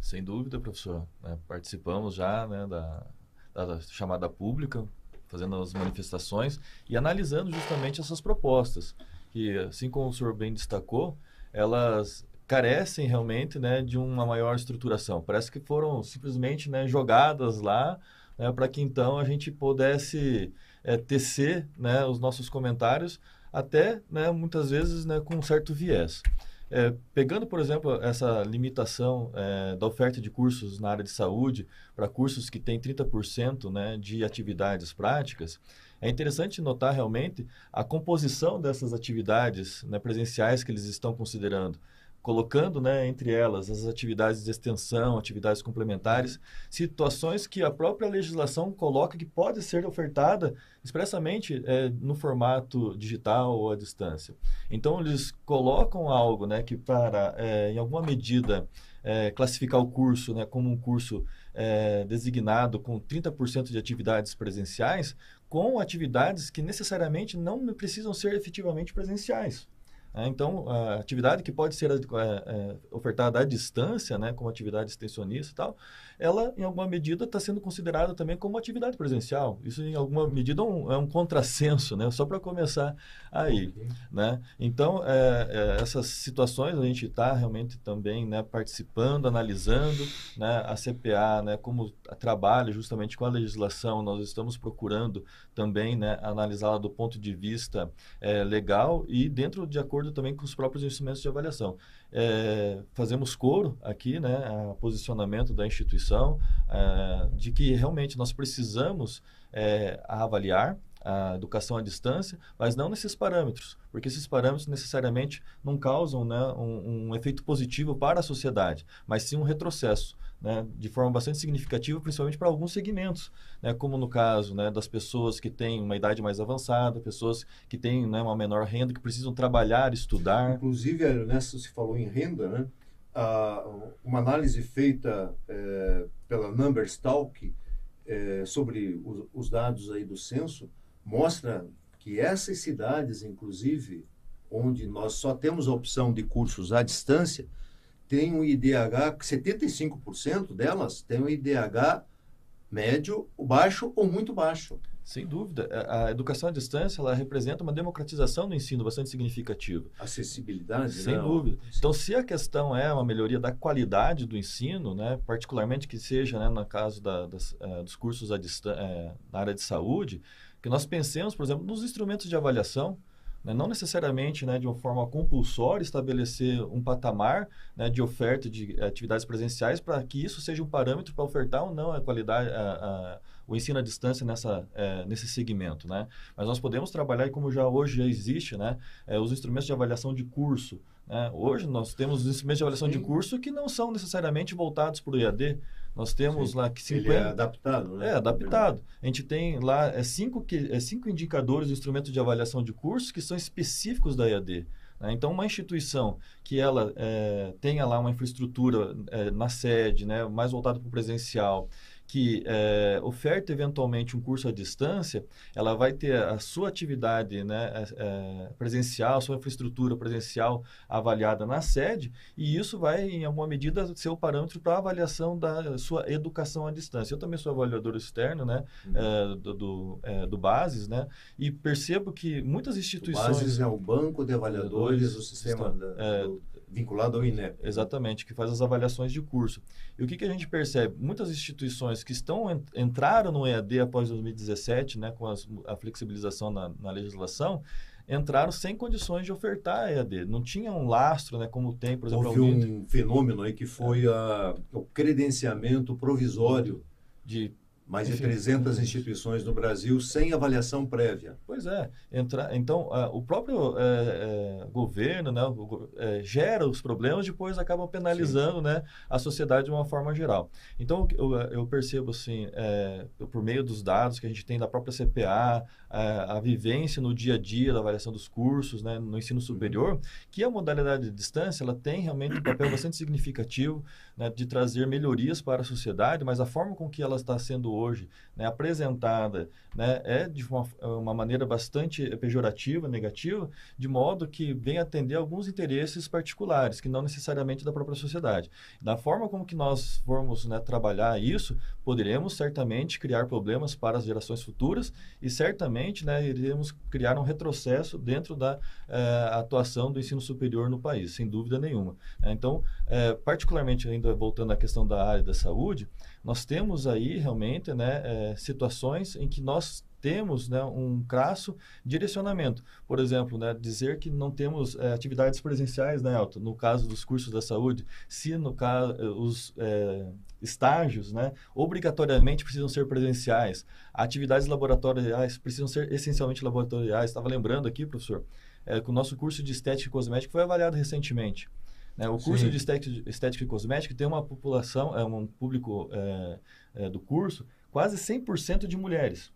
Sem dúvida, professor. É, participamos já né, da, da chamada pública, fazendo as manifestações e analisando justamente essas propostas que, assim como o senhor bem destacou, elas carecem realmente né, de uma maior estruturação. Parece que foram simplesmente né, jogadas lá né, para que então a gente pudesse é, tecer né, os nossos comentários, até né, muitas vezes né, com um certo viés. É, pegando, por exemplo, essa limitação é, da oferta de cursos na área de saúde para cursos que têm 30% né, de atividades práticas, é interessante notar realmente a composição dessas atividades né, presenciais que eles estão considerando colocando né, entre elas as atividades de extensão, atividades complementares, situações que a própria legislação coloca que pode ser ofertada expressamente é, no formato digital ou à distância. Então, eles colocam algo né, que, para, é, em alguma medida, é, classificar o curso né, como um curso é, designado com 30% de atividades presenciais, com atividades que necessariamente não precisam ser efetivamente presenciais. É, então, a atividade que pode ser é, é, ofertada à distância, né, como atividade extensionista e tal, ela, em alguma medida, está sendo considerada também como atividade presencial. Isso, em alguma medida, é um, é um contrassenso, né, só para começar aí. Okay. Né? Então, é, é, essas situações a gente está realmente também né, participando, analisando. Né, a CPA, né, como trabalha justamente com a legislação, nós estamos procurando também né, analisá-la do ponto de vista é, legal e dentro de acordo acordo também com os próprios instrumentos de avaliação. É, fazemos coro aqui, né, a posicionamento da instituição é, de que realmente nós precisamos é, avaliar a educação à distância, mas não nesses parâmetros, porque esses parâmetros necessariamente não causam né, um, um efeito positivo para a sociedade, mas sim um retrocesso né, de forma bastante significativa, principalmente para alguns segmentos, né, como no caso né, das pessoas que têm uma idade mais avançada, pessoas que têm né, uma menor renda, que precisam trabalhar, estudar. Inclusive, Ernesto, se falou em renda? Ah, uma análise feita é, pela Numberstalk é, sobre os, os dados aí do censo mostra que essas cidades, inclusive, onde nós só temos a opção de cursos à distância, tem um IDH, 75% delas tem um IDH médio, baixo ou muito baixo. Sem dúvida. A educação à distância ela representa uma democratização do ensino bastante significativa. Acessibilidade, Sem não. dúvida. Então, se a questão é uma melhoria da qualidade do ensino, né, particularmente que seja né, no caso da, das, uh, dos cursos à distância, uh, na área de saúde, que nós pensemos, por exemplo, nos instrumentos de avaliação, né? não necessariamente né, de uma forma compulsória estabelecer um patamar né, de oferta de atividades presenciais para que isso seja um parâmetro para ofertar ou não a qualidade, a, a, o ensino à distância nessa, é, nesse segmento. Né? Mas nós podemos trabalhar, como já hoje já existe, né, é, os instrumentos de avaliação de curso, Né? Hoje nós temos instrumentos de avaliação Sim. de curso que não são necessariamente voltados para o EAD. Nós temos Sim. lá que 50... Ele é adaptado, né? É, adaptado. A gente tem lá é, cinco, que, é, cinco indicadores do instrumento de avaliação de cursos que são específicos da EAD. né? Então, uma instituição que ela é, tenha lá uma infraestrutura é, na sede, né, mais voltada para o presencial, que é, oferta eventualmente um curso à distância, ela vai ter a sua atividade né, é, presencial, sua infraestrutura presencial avaliada na sede, e isso vai, em alguma medida, ser o parâmetro para a avaliação da sua educação à distância. Eu também sou avaliador externo né, Uhum. é, do, do, do Bases, né, e percebo que muitas O instituições... Bases é o banco de avaliadores do sistema da- do- vinculado ao INEP. Exatamente, que faz as avaliações de curso. E o que, que a gente percebe? Muitas instituições que estão en- entraram no EAD após 2017, né, com as- a flexibilização na, na legislação, entraram sem condições de ofertar EAD. Não tinha um lastro, né, como tem, por exemplo, Houve a um fenômeno aí que foi a, o credenciamento provisório de mais de Enfim. 300 instituições no Brasil sem avaliação prévia. Pois é. Entra, então, ah, o próprio eh, eh, governo né, o eh, gera os problemas, depois acaba penalizando né, a sociedade de uma forma geral. Então, eu, eu percebo, assim, eh, por meio dos dados que a gente tem da própria CPA, a, a vivência no dia a dia da avaliação dos cursos né, no ensino superior, que a modalidade de distância ela tem realmente um papel bastante significativo né, de trazer melhorias para a sociedade, mas a forma com que ela está sendo hoje né, apresentada né, é de uma, uma maneira bastante pejorativa, negativa, de modo que vem atender alguns interesses particulares, que não necessariamente da própria sociedade. Da forma como que nós formos né, trabalhar isso, poderemos certamente criar problemas para as gerações futuras e certamente né, iremos criar um retrocesso dentro da eh, atuação do ensino superior no país, sem dúvida nenhuma. né. Então, eh, particularmente ainda voltando à questão da área da saúde, nós temos aí realmente né, eh, situações em que nós temos né, um crasso direcionamento. Por exemplo, né, dizer que não temos eh, atividades presenciais, né, Elton? No caso dos cursos da saúde, se no caso os eh, estágios, né, obrigatoriamente precisam ser presenciais, atividades laboratoriais precisam ser essencialmente laboratoriais. Estava lembrando aqui, professor, eh, que o nosso curso de estética e cosmética foi avaliado recentemente. Né? O curso Sim. de estética, estética e cosmética tem uma população, é um público eh, eh, do curso quase 100% de mulheres.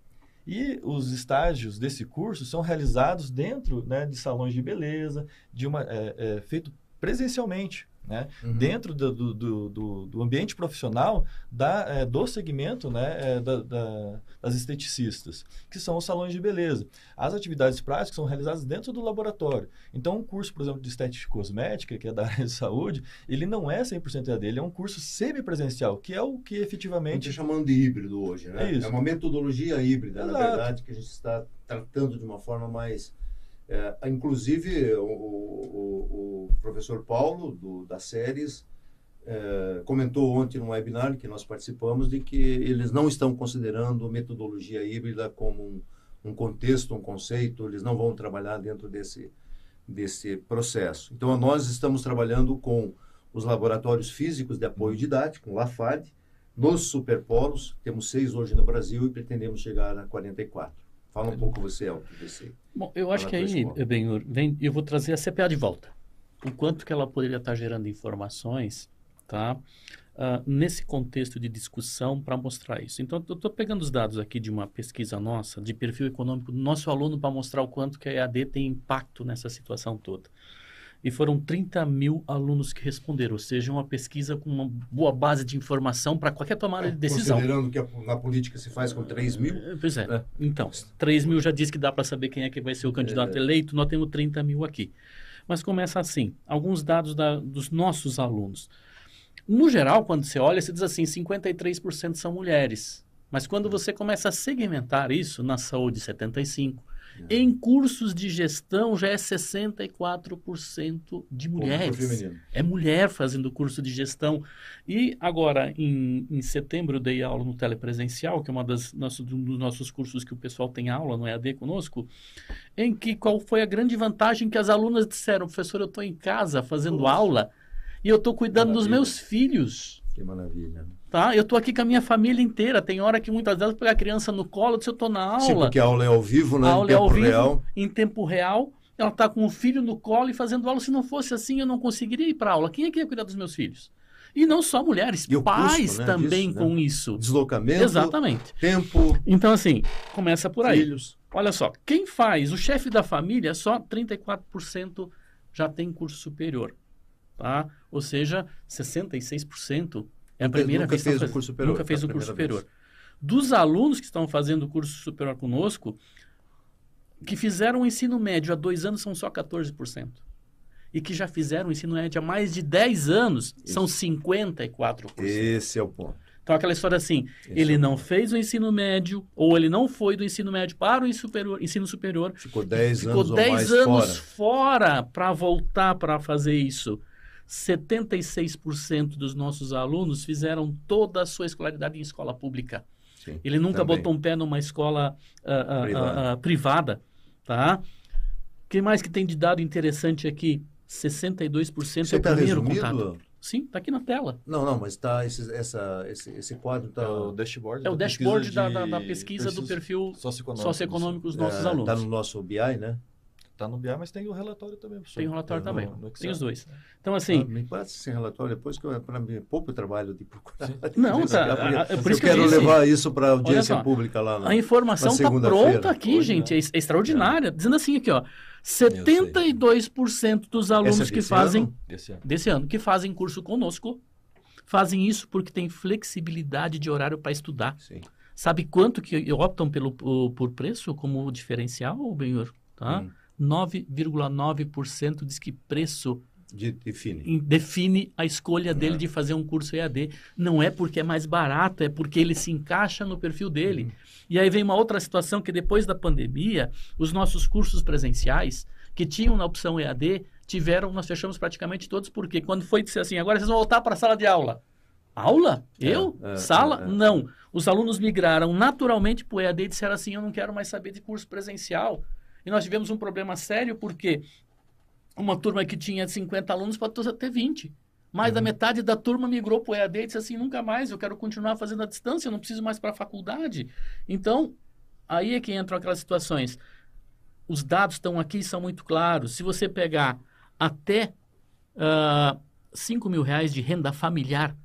E os estágios desse curso são realizados dentro né, de salões de beleza, de uma, é, é, feito presencialmente, né? Uhum. dentro do, do, do- do, ambiente profissional da, é, do segmento né, é, da- da- das esteticistas, que são os salões de beleza. As atividades práticas são realizadas dentro do laboratório. Então, um curso, por exemplo, de estética cosmética, que é da área de saúde, ele não é 100% EAD, ele é um curso semipresencial, que é o que A gente efetivamente chamando de híbrido hoje, né? É isso. uma metodologia híbrida, na Exato. verdade, que a gente está tratando de uma forma mais... é, inclusive, o, o- o professor Paulo, do, da Séries, é, comentou ontem no webinar que nós participamos de que eles não estão considerando metodologia híbrida como um, um contexto, um conceito, eles não vão trabalhar dentro desse, desse processo. Então, nós estamos trabalhando com os laboratórios físicos de apoio didático, o LAFAD, nos superpolos, temos seis hoje no Brasil e pretendemos chegar a 44. Fala um pouco você, Elton, desse. Bom, eu acho Fala que aí. Benhur, vem, eu vou trazer a CPA de volta. O quanto que ela poderia estar gerando informações, tá? Ah, nesse contexto de discussão para mostrar isso. Então, eu estou pegando os dados aqui de uma pesquisa nossa, de perfil econômico do nosso aluno, para mostrar o quanto que a EAD tem impacto nessa situação toda. E foram 30 mil alunos que responderam, ou seja, uma pesquisa com uma boa base de informação para qualquer tomada de decisão. Considerando que a, na política se faz com 3 mil, Eh, Pois é. É. Então, 3 mil já diz que dá para saber quem é que vai ser o candidato eleito, nós temos 30 mil aqui. Mas começa assim, alguns dados da- dos nossos alunos. No geral, quando você olha, você diz assim, 53% são mulheres. Mas quando você começa a segmentar isso, na saúde 75%, em cursos de gestão já é 64% de mulheres. É mulher fazendo curso de gestão. E agora, em, em setembro, eu dei aula no telepresencial, que é uma das nosso, um dos nossos cursos que o pessoal tem aula no EAD conosco, em que qual foi a grande vantagem que as alunas disseram, professor, eu estou em casa fazendo Nossa. aula e eu estou cuidando dos Maravilha. meus filhos. Que maravilha. Tá? Eu estou aqui com a minha família inteira. Tem hora que muitas delas pegar a criança no colo, se eu estou na Sim, aula porque a aula é ao vivo, né? a aula em é ao tempo vivo, real. em tempo real. ela está com o filho no colo e fazendo aula. Se não fosse assim, eu não conseguiria ir para aula. Quem é que ia cuidar dos meus filhos? E não só mulheres, pais custo, né, também disso, com né? isso. Deslocamento, Exatamente. tempo, Então, assim, começa por aí. filhos. Olha só, quem faz, o chefe da família, só 34% já tem curso superior. Tá? Ou seja, 66% é a Nunca- primeira nunca vez que fez estão o fazendo- curso superior, Nunca fez pela o curso superior. Dos alunos que estão fazendo o curso superior conosco, que fizeram o ensino médio há dois anos são só 14%. E que já fizeram o ensino médio há mais de 10 anos são 54%. Esse é o ponto. Então, aquela história assim, Esse ele é o não ponto. fez o ensino médio, ou ele não foi do ensino médio para o ensino superior, ensino superior Ficou 10 ficou anos ou 10 mais anos fora. fora para voltar para fazer isso. 76% dos nossos alunos fizeram toda a sua escolaridade em escola pública. Sim, Ele nunca também. botou um pé numa escola ah, ah, Privada. ah, privada, tá? O que mais que tem de dado interessante aqui? 62% Você é o está primeiro resumido? contato. Sim, está aqui na tela. Não, não, mas tá esse, essa, esse, esse quadro está É o dashboard. É o da dashboard da, da- pesquisa do perfil socioeconômicos. socioeconômico dos nossos é, alunos. tá no nosso BI, né? Tá no BI, mas tem o relatório também, professor. Tem o relatório Tá no- também. no Excel. Tem os dois. Então, assim, Ah, me passa esse relatório depois que para mim pouco trabalho de procurar. Não, tá, eu queria- a- é por eu isso que eu disse. levar isso para a audiência só, pública lá. Na, A informação está pronta aqui, Hoje, gente. né? É, é extraordinária. Dizendo assim aqui, ó. 72% dos alunos é que fazem ano? Desse ano. desse ano que fazem curso conosco fazem isso porque tem flexibilidade de horário para estudar. Sim. Sabe quanto que optam pelo por, por preço como diferencial, Benhor? Tá? Hum. 9,9% diz que preço De, define. define a escolha dele de fazer um curso EAD. Não é porque é mais barato, é porque ele se encaixa no perfil dele. E aí vem uma outra situação que depois da pandemia, os nossos cursos presenciais, que tinham na opção EAD, tiveram, nós fechamos praticamente todos, porque quando foi dizer assim, agora vocês vão voltar para a sala de aula. Aula? É, Eu? é, sala? é, é. Não. Os alunos migraram naturalmente para o EAD e disseram assim, eu não quero mais saber de curso presencial. E nós tivemos um problema sério, porque uma turma que tinha 50 alunos passou a ter 20. Mais Uhum. da metade da turma migrou para o EAD e disse assim, nunca mais, eu quero continuar fazendo a distância, eu não preciso mais para a faculdade. Então, aí é que entram aquelas situações. Os dados estão aqui e são muito claros. Se você pegar até ah, 5 mil reais de renda familiar,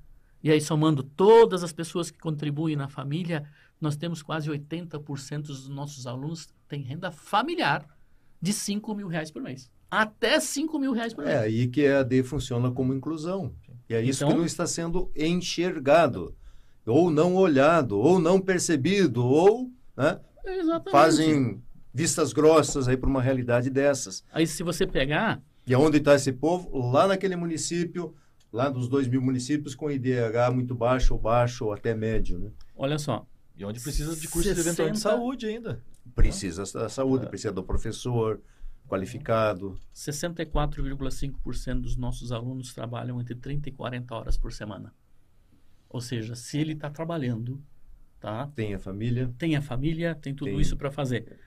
e aí somando todas as pessoas que contribuem na família, nós temos quase 80% dos nossos alunos têm renda familiar de 5 mil reais por mês. Até 5 mil reais por mês. É aí que a AD funciona como inclusão. E é isso Então- que não está sendo enxergado, ou não olhado, ou não percebido, ou né, fazem vistas grossas aí para uma realidade dessas. Aí se você pegar, E aonde está esse povo? Lá naquele município, lá dos dois mil municípios com IDH muito baixo, ou baixo, ou até médio. Né? olha só, E onde precisa de curso de eventual de 60 saúde ainda. Precisa da É. saúde, precisa do professor qualificado. 64,5% dos nossos alunos trabalham entre 30 e 40 horas por semana. Ou seja, se ele está trabalhando, tá? Tem a família. tem a família, tem tudo Tem. isso para fazer.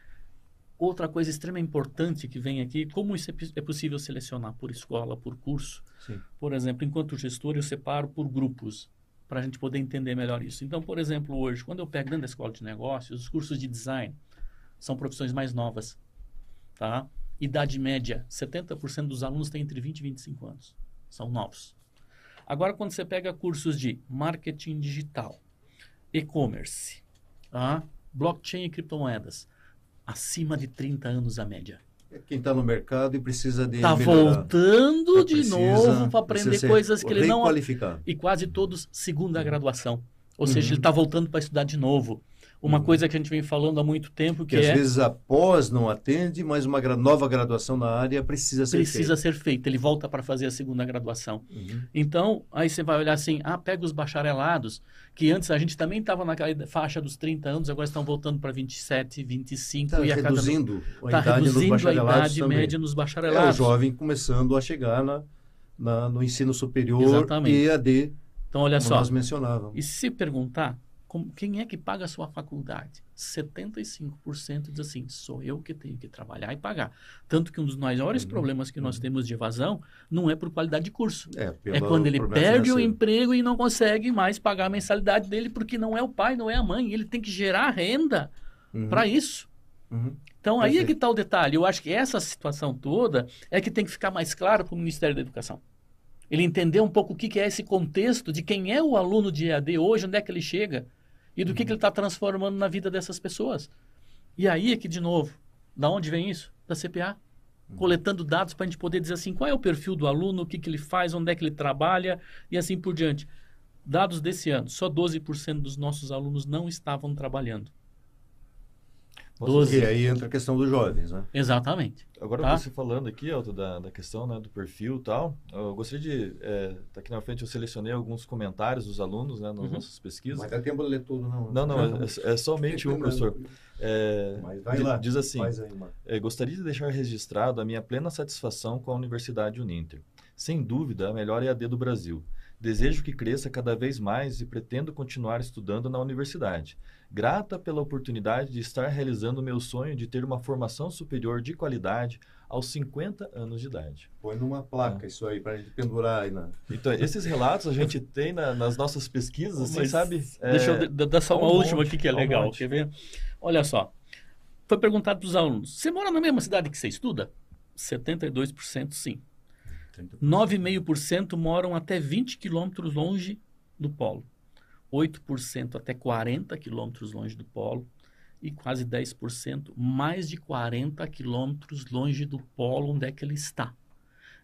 Outra coisa extremamente importante que vem aqui, como isso é, é possível selecionar por escola, por curso? Sim. Por exemplo, enquanto gestor, eu separo por grupos, para a gente poder entender melhor isso. Então, por exemplo, hoje, quando eu pego dentro da escola de negócios, os cursos de design são profissões mais novas, tá? Idade média, 70% dos alunos têm entre 20 e 25 anos. São novos. Agora, quando você pega cursos de marketing digital, e-commerce, tá? blockchain e criptomoedas, acima de 30 anos a média. É Quem está no mercado e precisa de Está voltando de Precisa- novo para aprender coisas que ele não e quase todos segunda graduação. Ou Uhum. seja, ele está voltando para estudar de novo. Uma Uhum. coisa que a gente vem falando há muito tempo que Que às é vezes após não atende, mas uma nova graduação na área precisa ser precisa ser feita. Ele volta para fazer a segunda graduação. feita. Uhum. Então, aí você vai olhar assim, ah, pega os bacharelados, que antes a gente também estava naquela faixa dos 30 anos, agora estão voltando para 27, 25 Está e a cada reduzindo a está idade reduzindo a bacharelados idade também. média nos É o bacharelados. jovem começando a chegar na, na- no ensino superior Exatamente. e EAD, Então, olha como só, nós mencionávamos. E se perguntar como- quem é que paga a sua faculdade? 75% diz assim, sou eu que tenho que trabalhar e pagar. Tanto que um dos maiores Uhum, problemas que nós temos de evasão não é por qualidade de curso. É, É quando ele problema perde o financeiro. emprego e não consegue mais pagar a mensalidade dele porque não é o pai, não é a mãe. Ele tem que gerar renda Uhum, para isso. uhum. Então aí é Perfeito. que está o detalhe. Eu acho que essa situação toda é que tem que ficar mais claro para o Ministério da Educação. Ele entender um pouco o que, que é esse contexto de quem é o aluno de EAD hoje, onde é que ele chega e do que, que ele está transformando na vida dessas pessoas. E aí é que, de novo, da onde vem isso? Da CPA. Coletando dados para a gente poder dizer assim, qual é o perfil do aluno, o que, que ele faz, onde é que ele trabalha e assim por diante. Dados desse ano, só 12% dos nossos alunos não estavam trabalhando. Nossa, 12. E aí entra a questão dos jovens, né? Exatamente. Agora Tá. você falando aqui, Elton, da, da questão né, do perfil e tal, eu gostaria de, é, tá aqui na frente, eu selecionei alguns comentários dos alunos né, nas Uhum. nossas pesquisas. Mas dá tempo de ler tudo, não. Não, não, é, é somente um, professor. É, Mas vai di- lá. diz assim, Faz aí. É, gostaria de deixar registrado a minha plena satisfação com a Universidade Uninter. Sem dúvida, a melhor EAD do Brasil. Desejo que cresça cada vez mais e pretendo continuar estudando na universidade. Grata pela oportunidade de estar realizando o meu sonho de ter uma formação superior de qualidade aos 50 anos de idade. Põe numa placa isso aí, para a gente pendurar aí na. Então, esses relatos a gente tem na- nas nossas pesquisas, assim, Mas sabe? É, Deixa eu d- dar só uma um última monte, aqui que é há um legal. monte. Quer ver? Olha só. Foi perguntado para os alunos: você mora na mesma cidade que você estuda? 72% sim. 9,5% moram até 20 quilômetros longe do polo. 8% até 40 quilômetros longe do polo. E quase 10% mais de 40 quilômetros longe do polo onde é que ele está.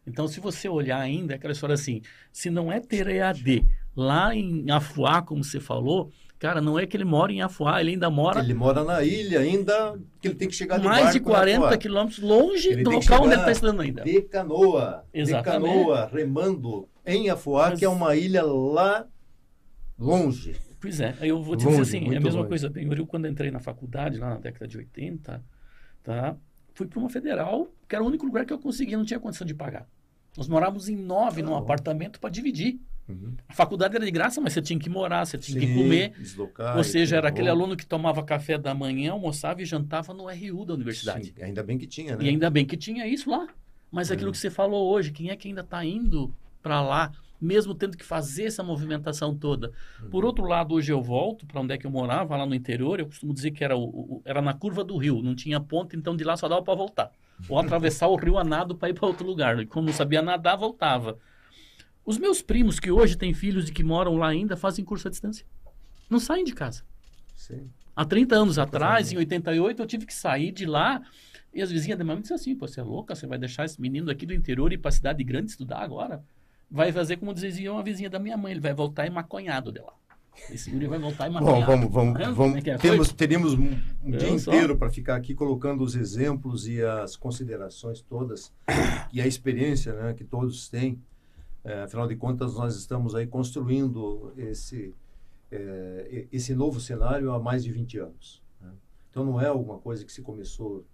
Então, se você olhar ainda, é aquela história assim, se não é ter EAD lá em Afuá, como você falou, cara, não é que ele mora em Afuá, ele ainda mora Ele mora na ilha ainda, que ele tem que chegar de mais de barco na 40 Toa. quilômetros longe Ele do local onde ele está estudando ainda. De canoa. Exatamente. De canoa, remando em Afuá, Mas- que é uma ilha lá longe. Pois é, eu vou te Longe, dizer assim, é a mesma longe. coisa, bem, eu quando entrei na faculdade, lá na década de 80, tá, fui para uma federal, que era o único lugar que eu conseguia, não tinha condição de pagar. Nós morávamos em nove Ah, num bom. apartamento para dividir. Uhum. A faculdade era de graça, mas você tinha que morar, você tinha que Sim, comer. Deslocar, Ou seja, era tudo aquele bom. aluno que tomava café da manhã, almoçava e jantava no RU da universidade. Sim, ainda bem que tinha, né? E ainda bem que tinha isso lá. Mas aquilo É. que você falou hoje, quem é que ainda está indo para lá, mesmo tendo que fazer essa movimentação toda? Uhum. Por outro lado, hoje eu volto para onde é que eu morava, lá no interior. Eu costumo dizer que era, o, o- era na curva do rio, não tinha ponte, então de lá só dava para voltar. Ou atravessar o rio a nado para ir para outro lugar. E como não sabia nadar, voltava. Os meus primos, que hoje têm filhos e que moram lá ainda, fazem curso à distância. Não saem de casa. Sim. Há 30 anos atrás, em 88, eu tive que sair de lá e as vizinhas da minha mãe disseram assim, pô, você é louca? Você vai deixar esse menino aqui do interior ir para a cidade grande estudar agora? Vai fazer como dizia uma vizinha da minha mãe, ele vai voltar maconhado de lá. Esse guri vai voltar Bom, maconhado. vamos, vamos, Tá vamos. é é Temos, teríamos um, um dia só. inteiro para ficar aqui colocando os exemplos e as considerações todas e a experiência né, que todos têm. É, afinal de contas, nós estamos aí construindo esse, é, esse novo cenário há mais de 20 anos. né? Então, não é alguma coisa que se começou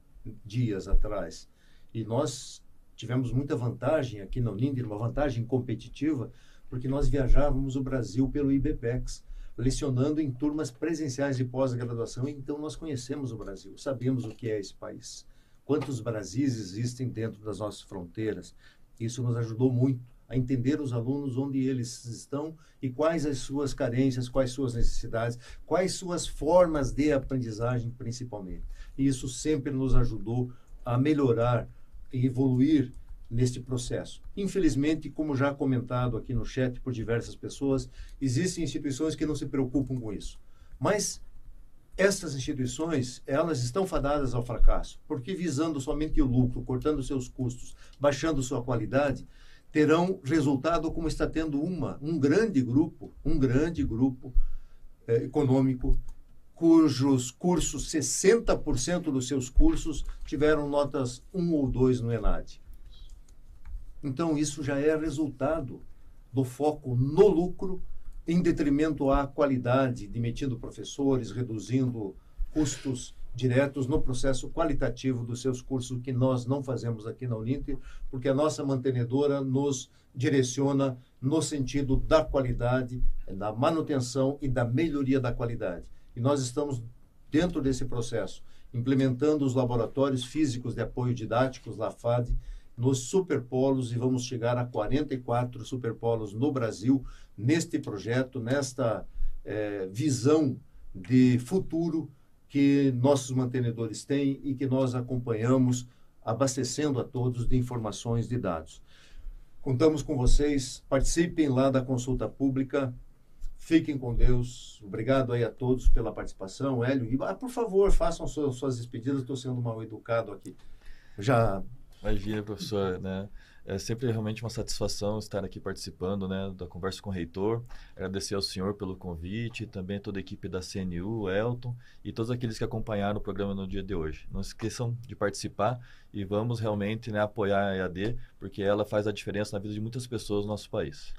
dias atrás. E nós tivemos muita vantagem aqui na Uninter, uma vantagem competitiva, porque nós viajávamos o Brasil pelo IBPEX, lecionando em turmas presenciais de pós-graduação, então nós conhecemos o Brasil, sabemos o que é esse país, quantos Brasis existem dentro das nossas fronteiras. Isso nos ajudou muito a entender os alunos onde eles estão e quais as suas carências, quais suas necessidades, quais suas formas de aprendizagem, principalmente. E isso sempre nos ajudou a melhorar evoluir neste processo. Infelizmente, como já comentado aqui no chat por diversas pessoas, existem instituições que não se preocupam com isso. Mas essas instituições, elas estão fadadas ao fracasso, porque visando somente o lucro, cortando seus custos, baixando sua qualidade, terão resultado como está tendo uma, um grande grupo, um grande grupo eh, econômico cujos cursos, 60% dos seus cursos tiveram notas 1 ou 2 no ENAD. Então, isso já é resultado do foco no lucro, em detrimento à qualidade, demitindo professores, reduzindo custos diretos no processo qualitativo dos seus cursos, que nós não fazemos aqui na Uninter, porque a nossa mantenedora nos direciona no sentido da qualidade, da manutenção e da melhoria da qualidade. E nós estamos dentro desse processo, implementando os laboratórios físicos de apoio didáticos, LAFAD, nos superpolos e vamos chegar a 44 superpolos no Brasil neste projeto, nesta eh, visão de futuro que nossos mantenedores têm e que nós acompanhamos, abastecendo a todos de informações, de dados. Contamos com vocês, participem lá da consulta pública, fiquem com Deus. Obrigado aí a todos pela participação. Hélio, ah, por favor, façam suas, suas despedidas, estou sendo mal educado aqui. Já. Imagina, professor, né? É sempre realmente uma satisfação estar aqui participando né, da conversa com o reitor. Agradecer ao senhor pelo convite, também toda a equipe da CNU, Elton e todos aqueles que acompanharam o programa no dia de hoje. Não esqueçam de participar e vamos realmente né, apoiar a EAD, porque ela faz a diferença na vida de muitas pessoas no nosso país.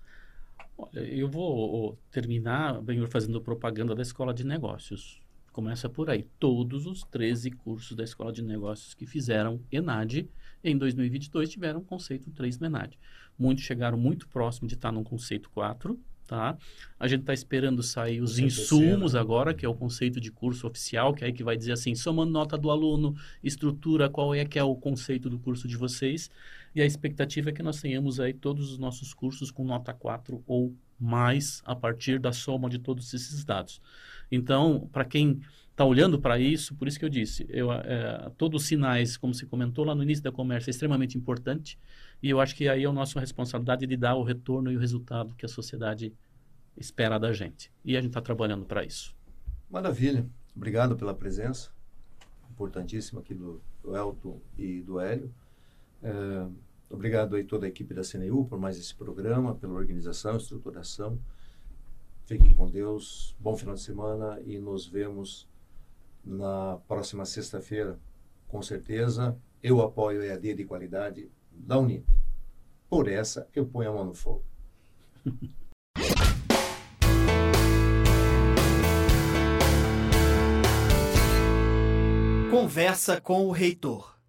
Olha, eu vou terminar, bem, fazendo propaganda da Escola de Negócios. Começa por aí. Todos os 13 cursos da Escola de Negócios que fizeram ENAD em 2022 tiveram conceito 3 MENAD. Muitos chegaram muito próximo de estar no conceito 4, tá? A gente está esperando sair os insumos agora, que é o conceito de curso oficial, que é aí que vai dizer assim, somando nota do aluno, estrutura, qual é que é o conceito do curso de vocês. E a expectativa é que nós tenhamos aí todos os nossos cursos com nota 4 ou mais a partir da soma de todos esses dados. Então, para quem está olhando para isso, por isso que eu disse, eu, é, todos os sinais, como se comentou lá no início da conversa, é extremamente importante e eu acho que aí é a nossa responsabilidade de dar o retorno e o resultado que a sociedade espera da gente. E a gente está trabalhando para isso. Maravilha. Obrigado pela presença importantíssima aqui do, do Elton e do Hélio. É, obrigado aí toda a equipe da CNU por mais esse programa, pela organização, estruturação. Fiquem com Deus, bom final de semana e nos vemos na próxima sexta-feira, com certeza. Eu apoio a EAD de qualidade da Uninter. Por essa, eu ponho a mão no fogo. Conversa com o reitor.